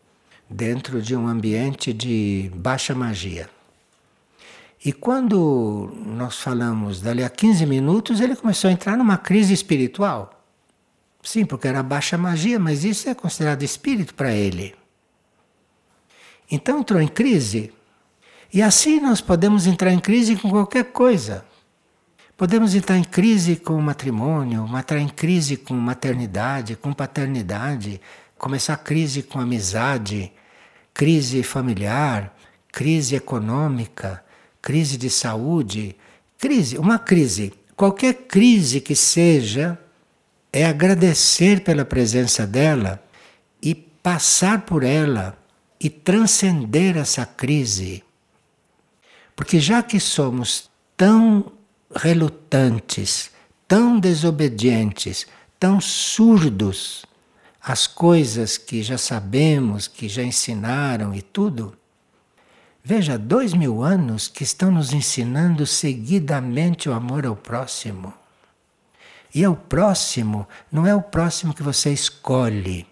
dentro de um ambiente de baixa magia. E quando nós falamos dali a 15 minutos, ele começou a entrar numa crise espiritual. Sim, porque era baixa magia, mas isso é considerado espírito para ele. Então entrou em crise. E assim nós podemos entrar em crise com qualquer coisa. Podemos entrar em crise com o matrimônio, entrar em crise com maternidade, com paternidade, começar crise com amizade, crise familiar, crise econômica, crise de saúde, crise, uma crise, qualquer crise que seja, é agradecer pela presença dela e passar por ela e transcender essa crise. Porque já que somos tão relutantes, tão desobedientes, tão surdos às coisas que já sabemos, que já ensinaram e tudo, Veja, dois mil anos que estão nos ensinando seguidamente o amor ao próximo. E é o próximo não é o próximo que você escolhe.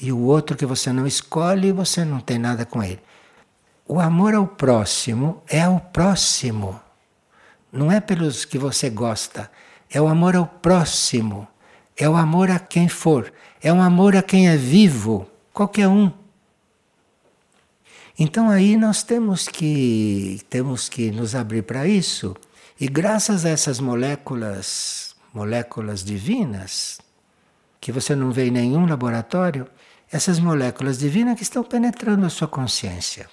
E o outro que você não escolhe, você não tem nada com ele. O amor ao próximo é ao próximo. Não é pelos que você gosta. É o amor ao próximo. É o amor a quem for. É o amor a quem é vivo. Qualquer um. Então aí nós temos que temos que nos abrir para isso. E graças a essas moléculas, moléculas divinas, que você não vê em nenhum laboratório, essas moléculas divinas que estão penetrando a sua consciência.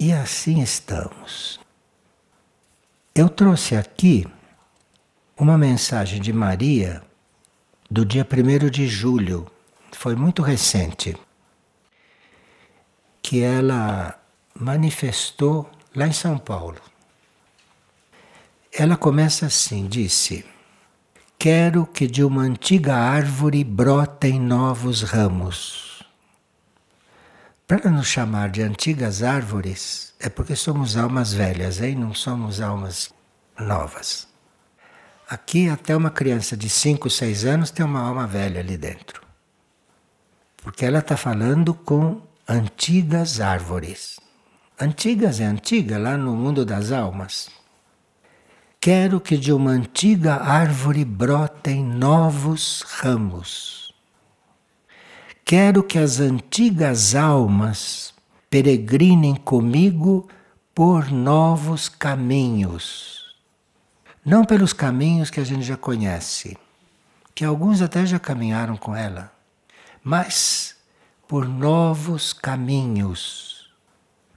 E assim estamos. Eu trouxe aqui uma mensagem de Maria do dia 1 de julho, foi muito recente que ela manifestou lá em São Paulo. Ela começa assim: disse, Quero que de uma antiga árvore brotem novos ramos. Para nos chamar de antigas árvores, é porque somos almas velhas, hein? não somos almas novas. Aqui, até uma criança de 5, 6 anos tem uma alma velha ali dentro. Porque ela está falando com antigas árvores. Antigas é antiga lá no mundo das almas. Quero que de uma antiga árvore brotem novos ramos. Quero que as antigas almas peregrinem comigo por novos caminhos. Não pelos caminhos que a gente já conhece, que alguns até já caminharam com ela, mas por novos caminhos.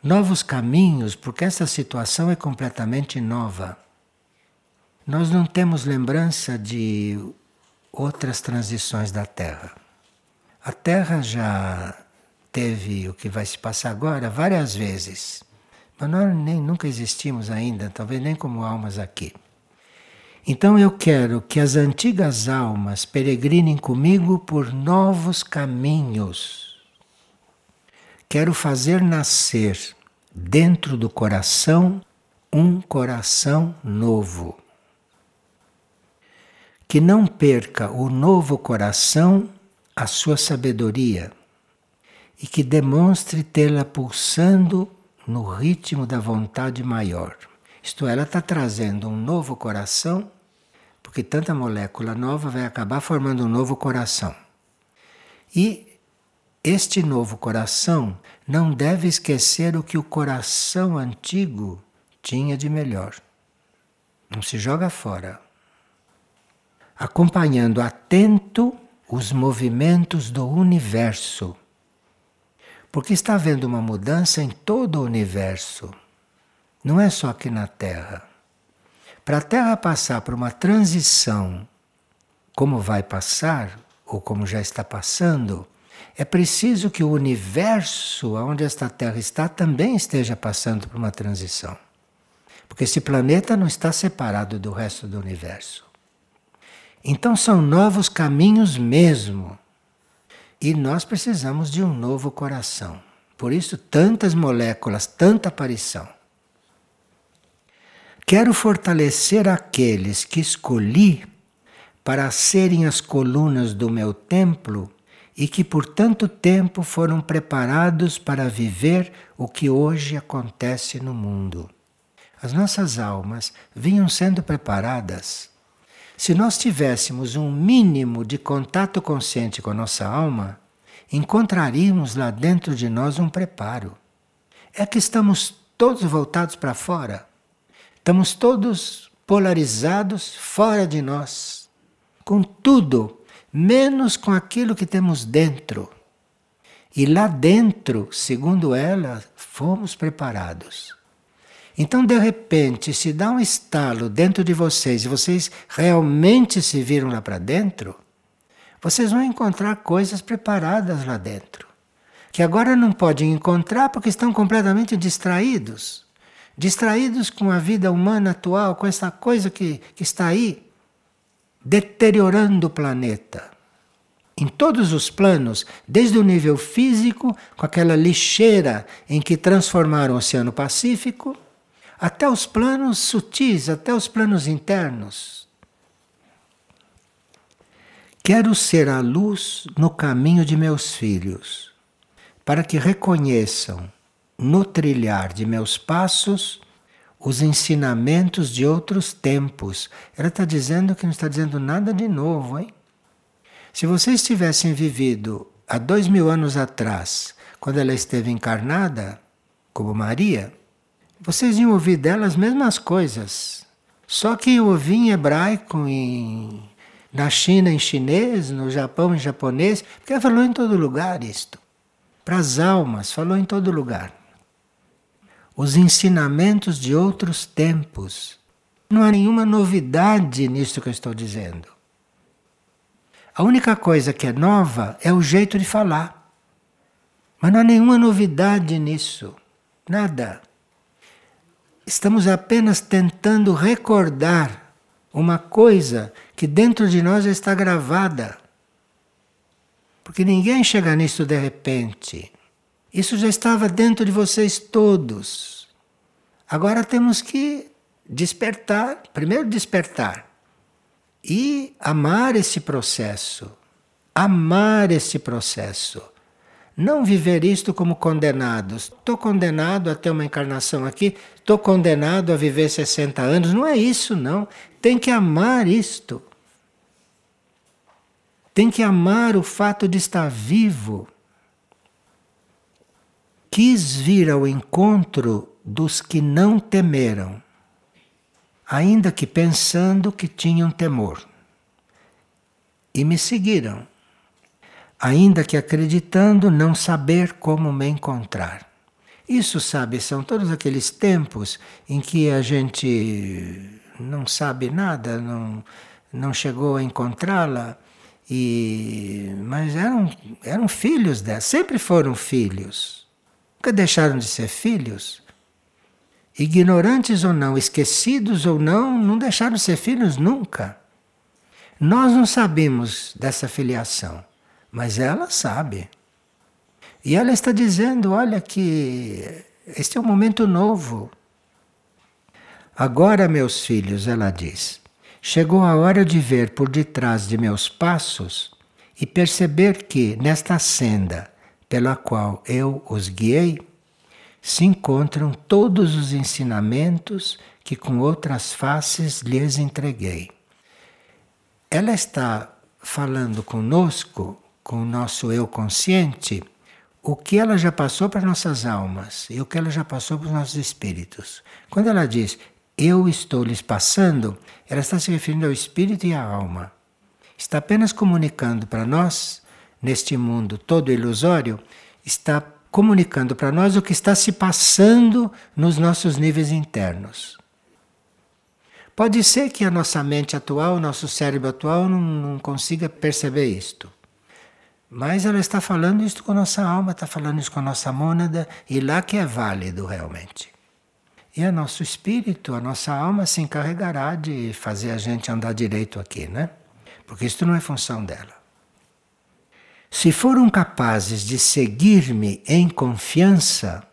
Novos caminhos, porque essa situação é completamente nova. Nós não temos lembrança de outras transições da Terra. A Terra já teve o que vai se passar agora várias vezes, mas nós nem nunca existimos ainda, talvez nem como almas aqui. Então eu quero que as antigas almas peregrinem comigo por novos caminhos Quero fazer nascer dentro do coração um coração novo. Que não perca o novo coração a sua sabedoria e que demonstre tê-la pulsando no ritmo da vontade maior. Isto é, ela está trazendo um novo coração, porque tanta molécula nova vai acabar formando um novo coração. E este novo coração não deve esquecer o que o coração antigo tinha de melhor. Não se joga fora. Acompanhando atento os movimentos do universo. Porque está havendo uma mudança em todo o universo. Não é só aqui na Terra. Para a Terra passar por uma transição, como vai passar, ou como já está passando, é preciso que o universo onde esta Terra está também esteja passando por uma transição. Porque esse planeta não está separado do resto do universo. Então são novos caminhos mesmo. E nós precisamos de um novo coração. Por isso, tantas moléculas, tanta aparição. Quero fortalecer aqueles que escolhi para serem as colunas do meu templo e que por tanto tempo foram preparados para viver o que hoje acontece no mundo. As nossas almas vinham sendo preparadas. Se nós tivéssemos um mínimo de contato consciente com a nossa alma, encontraríamos lá dentro de nós um preparo. É que estamos todos voltados para fora. Estamos todos polarizados fora de nós, com tudo menos com aquilo que temos dentro. E lá dentro, segundo ela, fomos preparados. Então, de repente, se dá um estalo dentro de vocês e vocês realmente se viram lá para dentro, vocês vão encontrar coisas preparadas lá dentro. Que agora não podem encontrar porque estão completamente distraídos. Distraídos com a vida humana atual, com essa coisa que, que está aí deteriorando o planeta. em todos os planos, desde o nível físico, com aquela lixeira em que transformaram o Oceano Pacífico, até os planos sutis, até os planos internos. Quero ser a luz no caminho de meus filhos, para que reconheçam no trilhar de meus passos os ensinamentos de outros tempos. Ela está dizendo que não está dizendo nada de novo, hein? Se vocês tivessem vivido há dois mil anos atrás, quando ela esteve encarnada, como Maria, vocês iam ouvir dela as mesmas coisas. Só que eu ouvi em hebraico, em, na China em chinês, no Japão em japonês, porque ela falou em todo lugar isto. Para as almas, falou em todo lugar. Os ensinamentos de outros tempos. Não há nenhuma novidade nisso que eu estou dizendo. A única coisa que é nova é o jeito de falar. Mas não há nenhuma novidade nisso. Nada. Estamos apenas tentando recordar uma coisa que dentro de nós já está gravada. Porque ninguém chega nisso de repente. Isso já estava dentro de vocês todos. Agora temos que despertar primeiro, despertar e amar esse processo. Amar esse processo. Não viver isto como condenados. Estou condenado a ter uma encarnação aqui, estou condenado a viver 60 anos. Não é isso, não. Tem que amar isto. Tem que amar o fato de estar vivo. Quis vir ao encontro dos que não temeram ainda que pensando que tinham temor. E me seguiram, ainda que acreditando não saber como me encontrar. Isso, sabe, são todos aqueles tempos em que a gente não sabe nada, não, não chegou a encontrá-la, e mas eram, eram filhos dela, sempre foram filhos. Nunca deixaram de ser filhos ignorantes ou não, esquecidos ou não, não deixaram de ser filhos nunca. Nós não sabemos dessa filiação, mas ela sabe. E ela está dizendo: olha, que este é um momento novo. Agora, meus filhos, ela diz, chegou a hora de ver por detrás de meus passos e perceber que, nesta senda pela qual eu os guiei, se encontram todos os ensinamentos que com outras faces lhes entreguei. Ela está falando conosco, com o nosso eu consciente, o que ela já passou para nossas almas e o que ela já passou para os nossos espíritos. Quando ela diz eu estou lhes passando, ela está se referindo ao espírito e à alma. Está apenas comunicando para nós, neste mundo todo ilusório, está comunicando para nós o que está se passando nos nossos níveis internos. Pode ser que a nossa mente atual, o nosso cérebro atual, não, não consiga perceber isto. Mas ela está falando isso com a nossa alma, está falando isso com a nossa mônada, e lá que é válido realmente. E o nosso espírito, a nossa alma se encarregará de fazer a gente andar direito aqui, né? Porque isso não é função dela. Se foram capazes de seguir-me em confiança,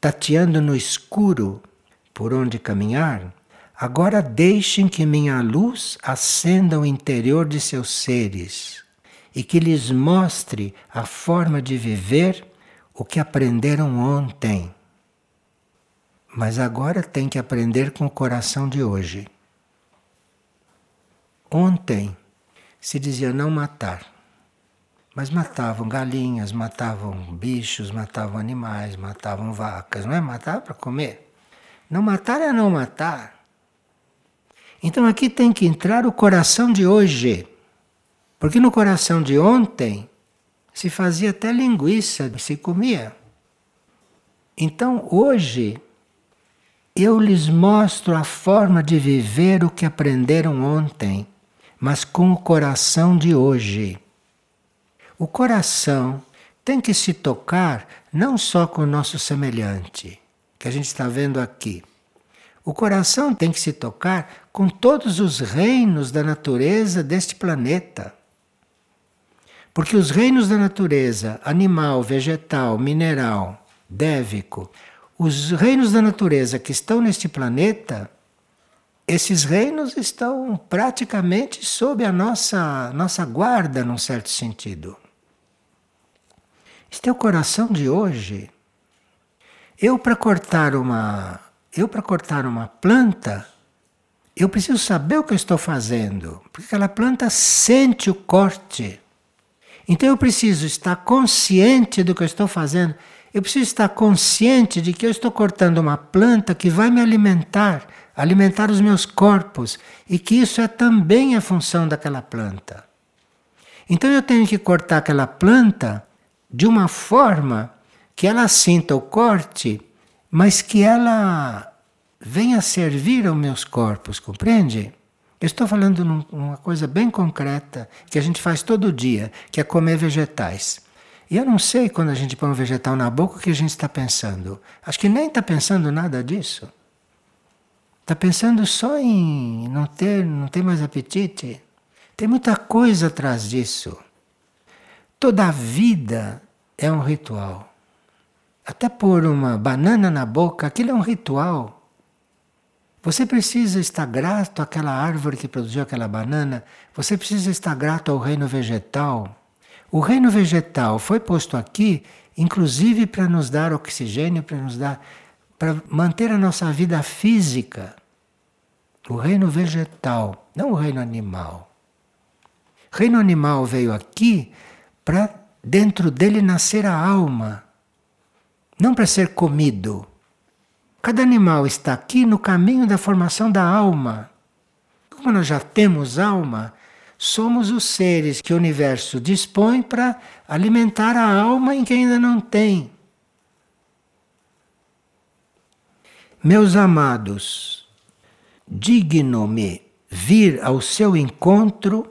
tateando no escuro por onde caminhar, agora deixem que minha luz acenda o interior de seus seres e que lhes mostre a forma de viver o que aprenderam ontem. Mas agora tem que aprender com o coração de hoje. Ontem se dizia não matar. Mas matavam galinhas, matavam bichos, matavam animais, matavam vacas, não é matar para comer. Não matar é não matar. Então aqui tem que entrar o coração de hoje. Porque no coração de ontem se fazia até linguiça, se comia. Então hoje eu lhes mostro a forma de viver o que aprenderam ontem, mas com o coração de hoje. O coração tem que se tocar não só com o nosso semelhante, que a gente está vendo aqui. O coração tem que se tocar com todos os reinos da natureza deste planeta. Porque os reinos da natureza, animal, vegetal, mineral, dévico, os reinos da natureza que estão neste planeta, esses reinos estão praticamente sob a nossa, nossa guarda, num certo sentido. Este é o coração de hoje. Eu para cortar uma, eu para cortar uma planta, eu preciso saber o que eu estou fazendo, porque aquela planta sente o corte. Então eu preciso estar consciente do que eu estou fazendo. Eu preciso estar consciente de que eu estou cortando uma planta que vai me alimentar, alimentar os meus corpos, e que isso é também a função daquela planta. Então eu tenho que cortar aquela planta de uma forma que ela sinta o corte, mas que ela venha servir aos meus corpos, compreende? Eu estou falando num, uma coisa bem concreta que a gente faz todo dia, que é comer vegetais. E eu não sei quando a gente põe um vegetal na boca o que a gente está pensando. Acho que nem está pensando nada disso. Está pensando só em não ter, não ter mais apetite. Tem muita coisa atrás disso. Toda a vida é um ritual. Até pôr uma banana na boca, aquilo é um ritual. Você precisa estar grato àquela árvore que produziu aquela banana, você precisa estar grato ao reino vegetal. O reino vegetal foi posto aqui, inclusive para nos dar oxigênio, para nos dar para manter a nossa vida física. O reino vegetal, não o reino animal. O reino animal veio aqui para dentro dele nascer a alma, não para ser comido. Cada animal está aqui no caminho da formação da alma. Como nós já temos alma, somos os seres que o universo dispõe para alimentar a alma em quem ainda não tem. Meus amados, digno-me vir ao seu encontro,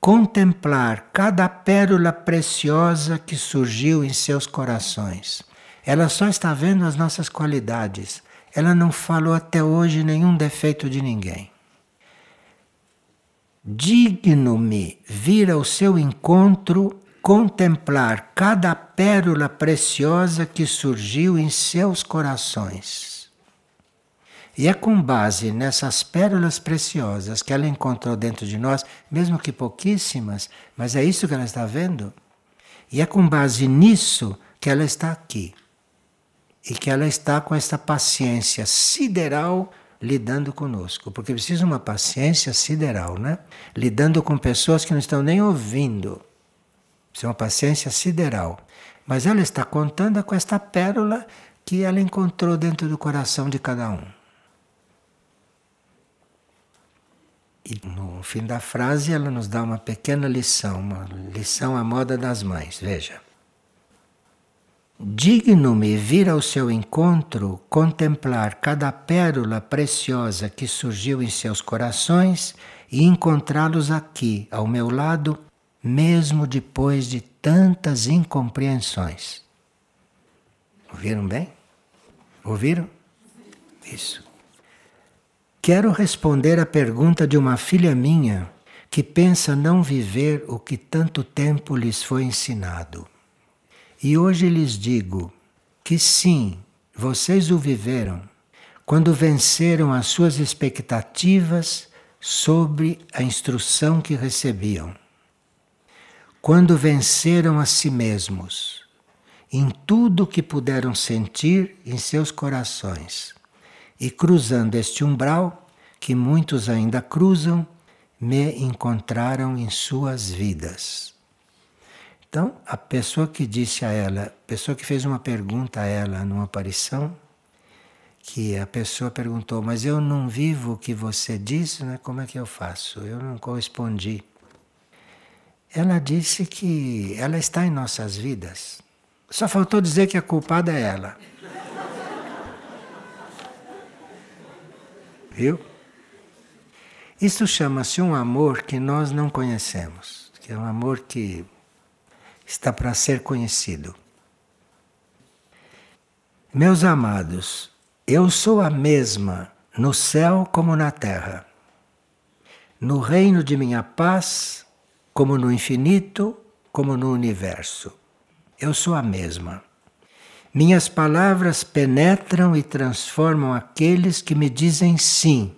contemplar cada pérola preciosa que surgiu em seus corações. Ela só está vendo as nossas qualidades, ela não falou até hoje nenhum defeito de ninguém. Digno-me vir ao seu encontro, contemplar cada pérola preciosa que surgiu em seus corações. E é com base nessas pérolas preciosas que ela encontrou dentro de nós, mesmo que pouquíssimas, mas é isso que ela está vendo. E é com base nisso que ela está aqui e que ela está com essa paciência sideral lidando conosco, porque precisa uma paciência sideral, né? Lidando com pessoas que não estão nem ouvindo. Precisa uma paciência sideral. Mas ela está contando com esta pérola que ela encontrou dentro do coração de cada um. E no fim da frase ela nos dá uma pequena lição, uma lição à moda das mães. Veja. Digno-me vir ao seu encontro, contemplar cada pérola preciosa que surgiu em seus corações e encontrá-los aqui, ao meu lado, mesmo depois de tantas incompreensões. Ouviram bem? Ouviram? Isso. Quero responder à pergunta de uma filha minha que pensa não viver o que tanto tempo lhes foi ensinado. E hoje lhes digo que sim, vocês o viveram quando venceram as suas expectativas sobre a instrução que recebiam. Quando venceram a si mesmos em tudo o que puderam sentir em seus corações e cruzando este umbral que muitos ainda cruzam, me encontraram em suas vidas. Então, a pessoa que disse a ela, a pessoa que fez uma pergunta a ela numa aparição, que a pessoa perguntou, mas eu não vivo o que você disse, né? como é que eu faço? Eu não correspondi. Ela disse que ela está em nossas vidas. Só faltou dizer que a culpada é ela. Viu? Isso chama-se um amor que nós não conhecemos, que é um amor que está para ser conhecido. Meus amados, eu sou a mesma no céu como na terra, no reino de minha paz, como no infinito, como no universo. Eu sou a mesma. Minhas palavras penetram e transformam aqueles que me dizem sim,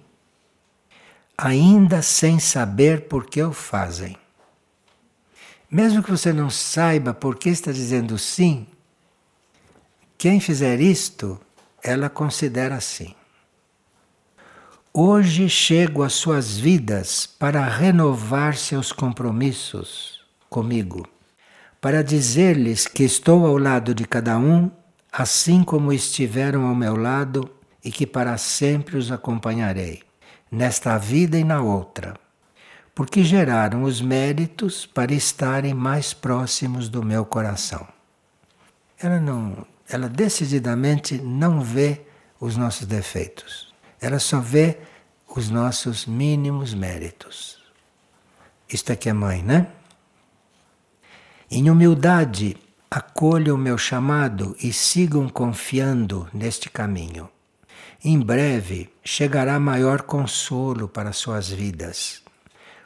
ainda sem saber por que o fazem. Mesmo que você não saiba por que está dizendo sim, quem fizer isto, ela considera assim. Hoje chego às suas vidas para renovar seus compromissos comigo, para dizer-lhes que estou ao lado de cada um assim como estiveram ao meu lado e que para sempre os acompanharei, nesta vida e na outra, porque geraram os méritos para estarem mais próximos do meu coração. Ela não, ela decididamente não vê os nossos defeitos. Ela só vê os nossos mínimos méritos. Isto é que é mãe, né? Em humildade acolham o meu chamado e sigam confiando neste caminho. Em breve chegará maior consolo para suas vidas,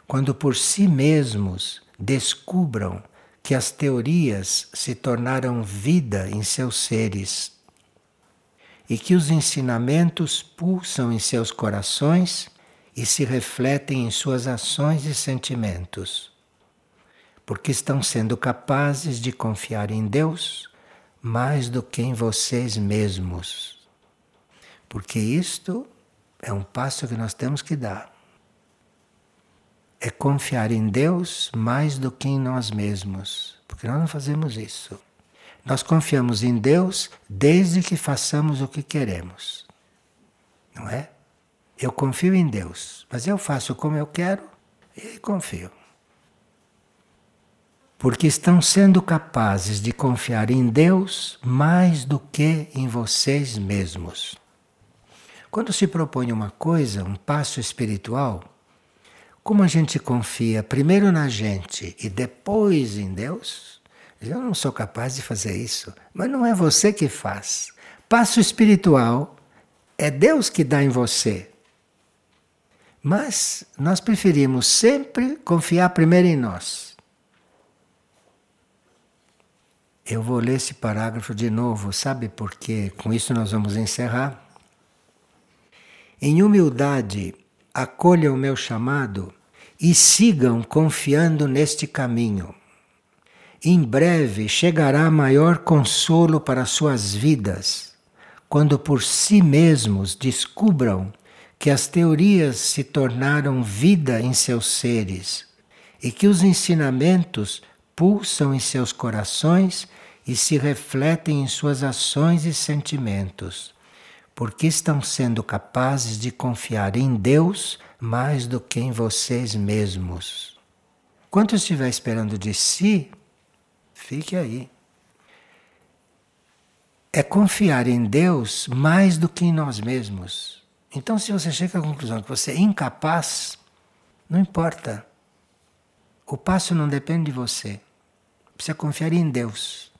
quando por si mesmos descubram que as teorias se tornaram vida em seus seres e que os ensinamentos pulsam em seus corações e se refletem em suas ações e sentimentos porque estão sendo capazes de confiar em Deus mais do que em vocês mesmos. Porque isto é um passo que nós temos que dar. É confiar em Deus mais do que em nós mesmos, porque nós não fazemos isso. Nós confiamos em Deus desde que façamos o que queremos. Não é? Eu confio em Deus, mas eu faço como eu quero e confio porque estão sendo capazes de confiar em Deus mais do que em vocês mesmos. Quando se propõe uma coisa, um passo espiritual, como a gente confia primeiro na gente e depois em Deus, eu não sou capaz de fazer isso, mas não é você que faz. Passo espiritual é Deus que dá em você. Mas nós preferimos sempre confiar primeiro em nós. Eu vou ler esse parágrafo de novo, sabe por quê? Com isso nós vamos encerrar. Em humildade, acolham o meu chamado e sigam confiando neste caminho. Em breve chegará maior consolo para suas vidas, quando por si mesmos descubram que as teorias se tornaram vida em seus seres e que os ensinamentos pulsam em seus corações e se refletem em suas ações e sentimentos, porque estão sendo capazes de confiar em Deus mais do que em vocês mesmos. Quanto estiver esperando de si, fique aí. É confiar em Deus mais do que em nós mesmos. Então, se você chega à conclusão que você é incapaz, não importa. O passo não depende de você. Precisa confiar em Deus.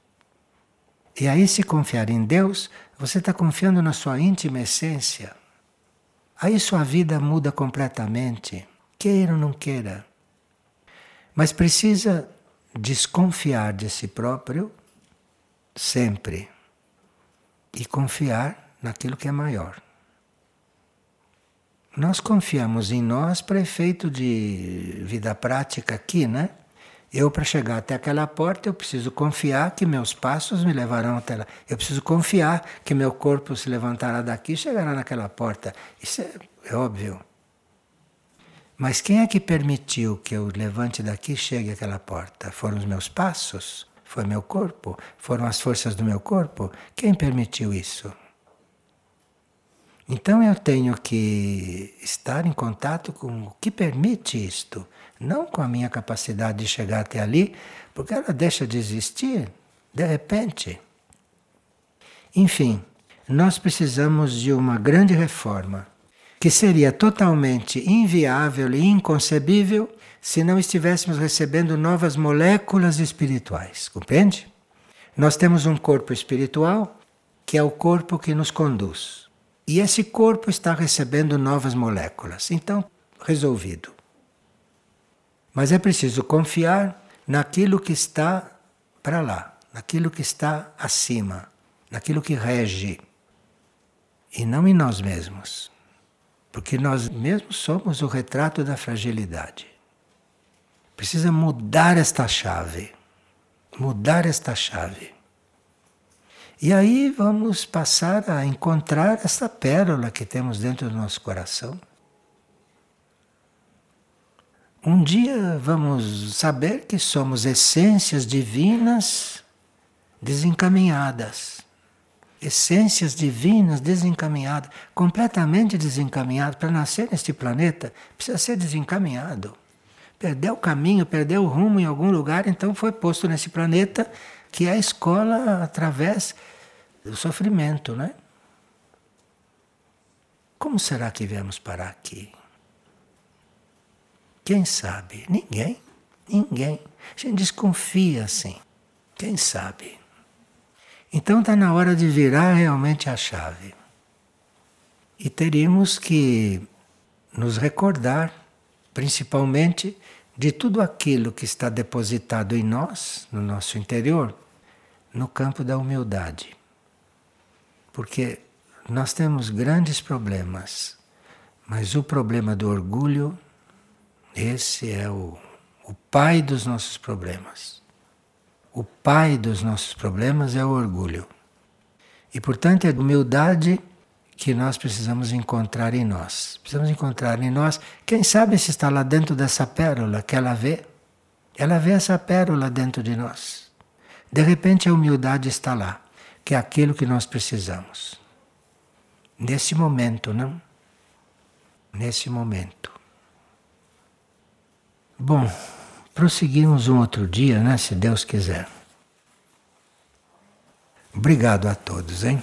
E aí, se confiar em Deus, você está confiando na sua íntima essência. Aí sua vida muda completamente, queira ou não queira. Mas precisa desconfiar de si próprio sempre e confiar naquilo que é maior. Nós confiamos em nós para efeito de vida prática aqui, né? Eu, para chegar até aquela porta, eu preciso confiar que meus passos me levarão até lá. Eu preciso confiar que meu corpo se levantará daqui e chegará naquela porta. Isso é, é óbvio. Mas quem é que permitiu que eu levante daqui e chegue àquela porta? Foram os meus passos? Foi meu corpo? Foram as forças do meu corpo? Quem permitiu isso? Então eu tenho que estar em contato com o que permite isto, não com a minha capacidade de chegar até ali, porque ela deixa de existir de repente. Enfim, nós precisamos de uma grande reforma, que seria totalmente inviável e inconcebível se não estivéssemos recebendo novas moléculas espirituais, compreende? Nós temos um corpo espiritual que é o corpo que nos conduz. E esse corpo está recebendo novas moléculas. Então, resolvido. Mas é preciso confiar naquilo que está para lá, naquilo que está acima, naquilo que rege, e não em nós mesmos. Porque nós mesmos somos o retrato da fragilidade. Precisa mudar esta chave. Mudar esta chave. E aí vamos passar a encontrar essa pérola que temos dentro do nosso coração. Um dia vamos saber que somos essências divinas desencaminhadas essências divinas desencaminhadas, completamente desencaminhado. Para nascer neste planeta, precisa ser desencaminhado. Perdeu o caminho, perdeu o rumo em algum lugar, então foi posto nesse planeta, que é a escola através do sofrimento, né? Como será que viemos parar aqui? Quem sabe? Ninguém. Ninguém. A gente desconfia assim. Quem sabe? Então está na hora de virar realmente a chave. E teríamos que nos recordar, principalmente, de tudo aquilo que está depositado em nós, no nosso interior, no campo da humildade. Porque nós temos grandes problemas, mas o problema do orgulho, esse é o, o pai dos nossos problemas. O pai dos nossos problemas é o orgulho. E, portanto, é a humildade que nós precisamos encontrar em nós. Precisamos encontrar em nós, quem sabe se está lá dentro dessa pérola que ela vê. Ela vê essa pérola dentro de nós. De repente a humildade está lá, que é aquilo que nós precisamos. Nesse momento, não? Nesse momento. Bom, Prosseguimos um outro dia, né? Se Deus quiser. Obrigado a todos, hein?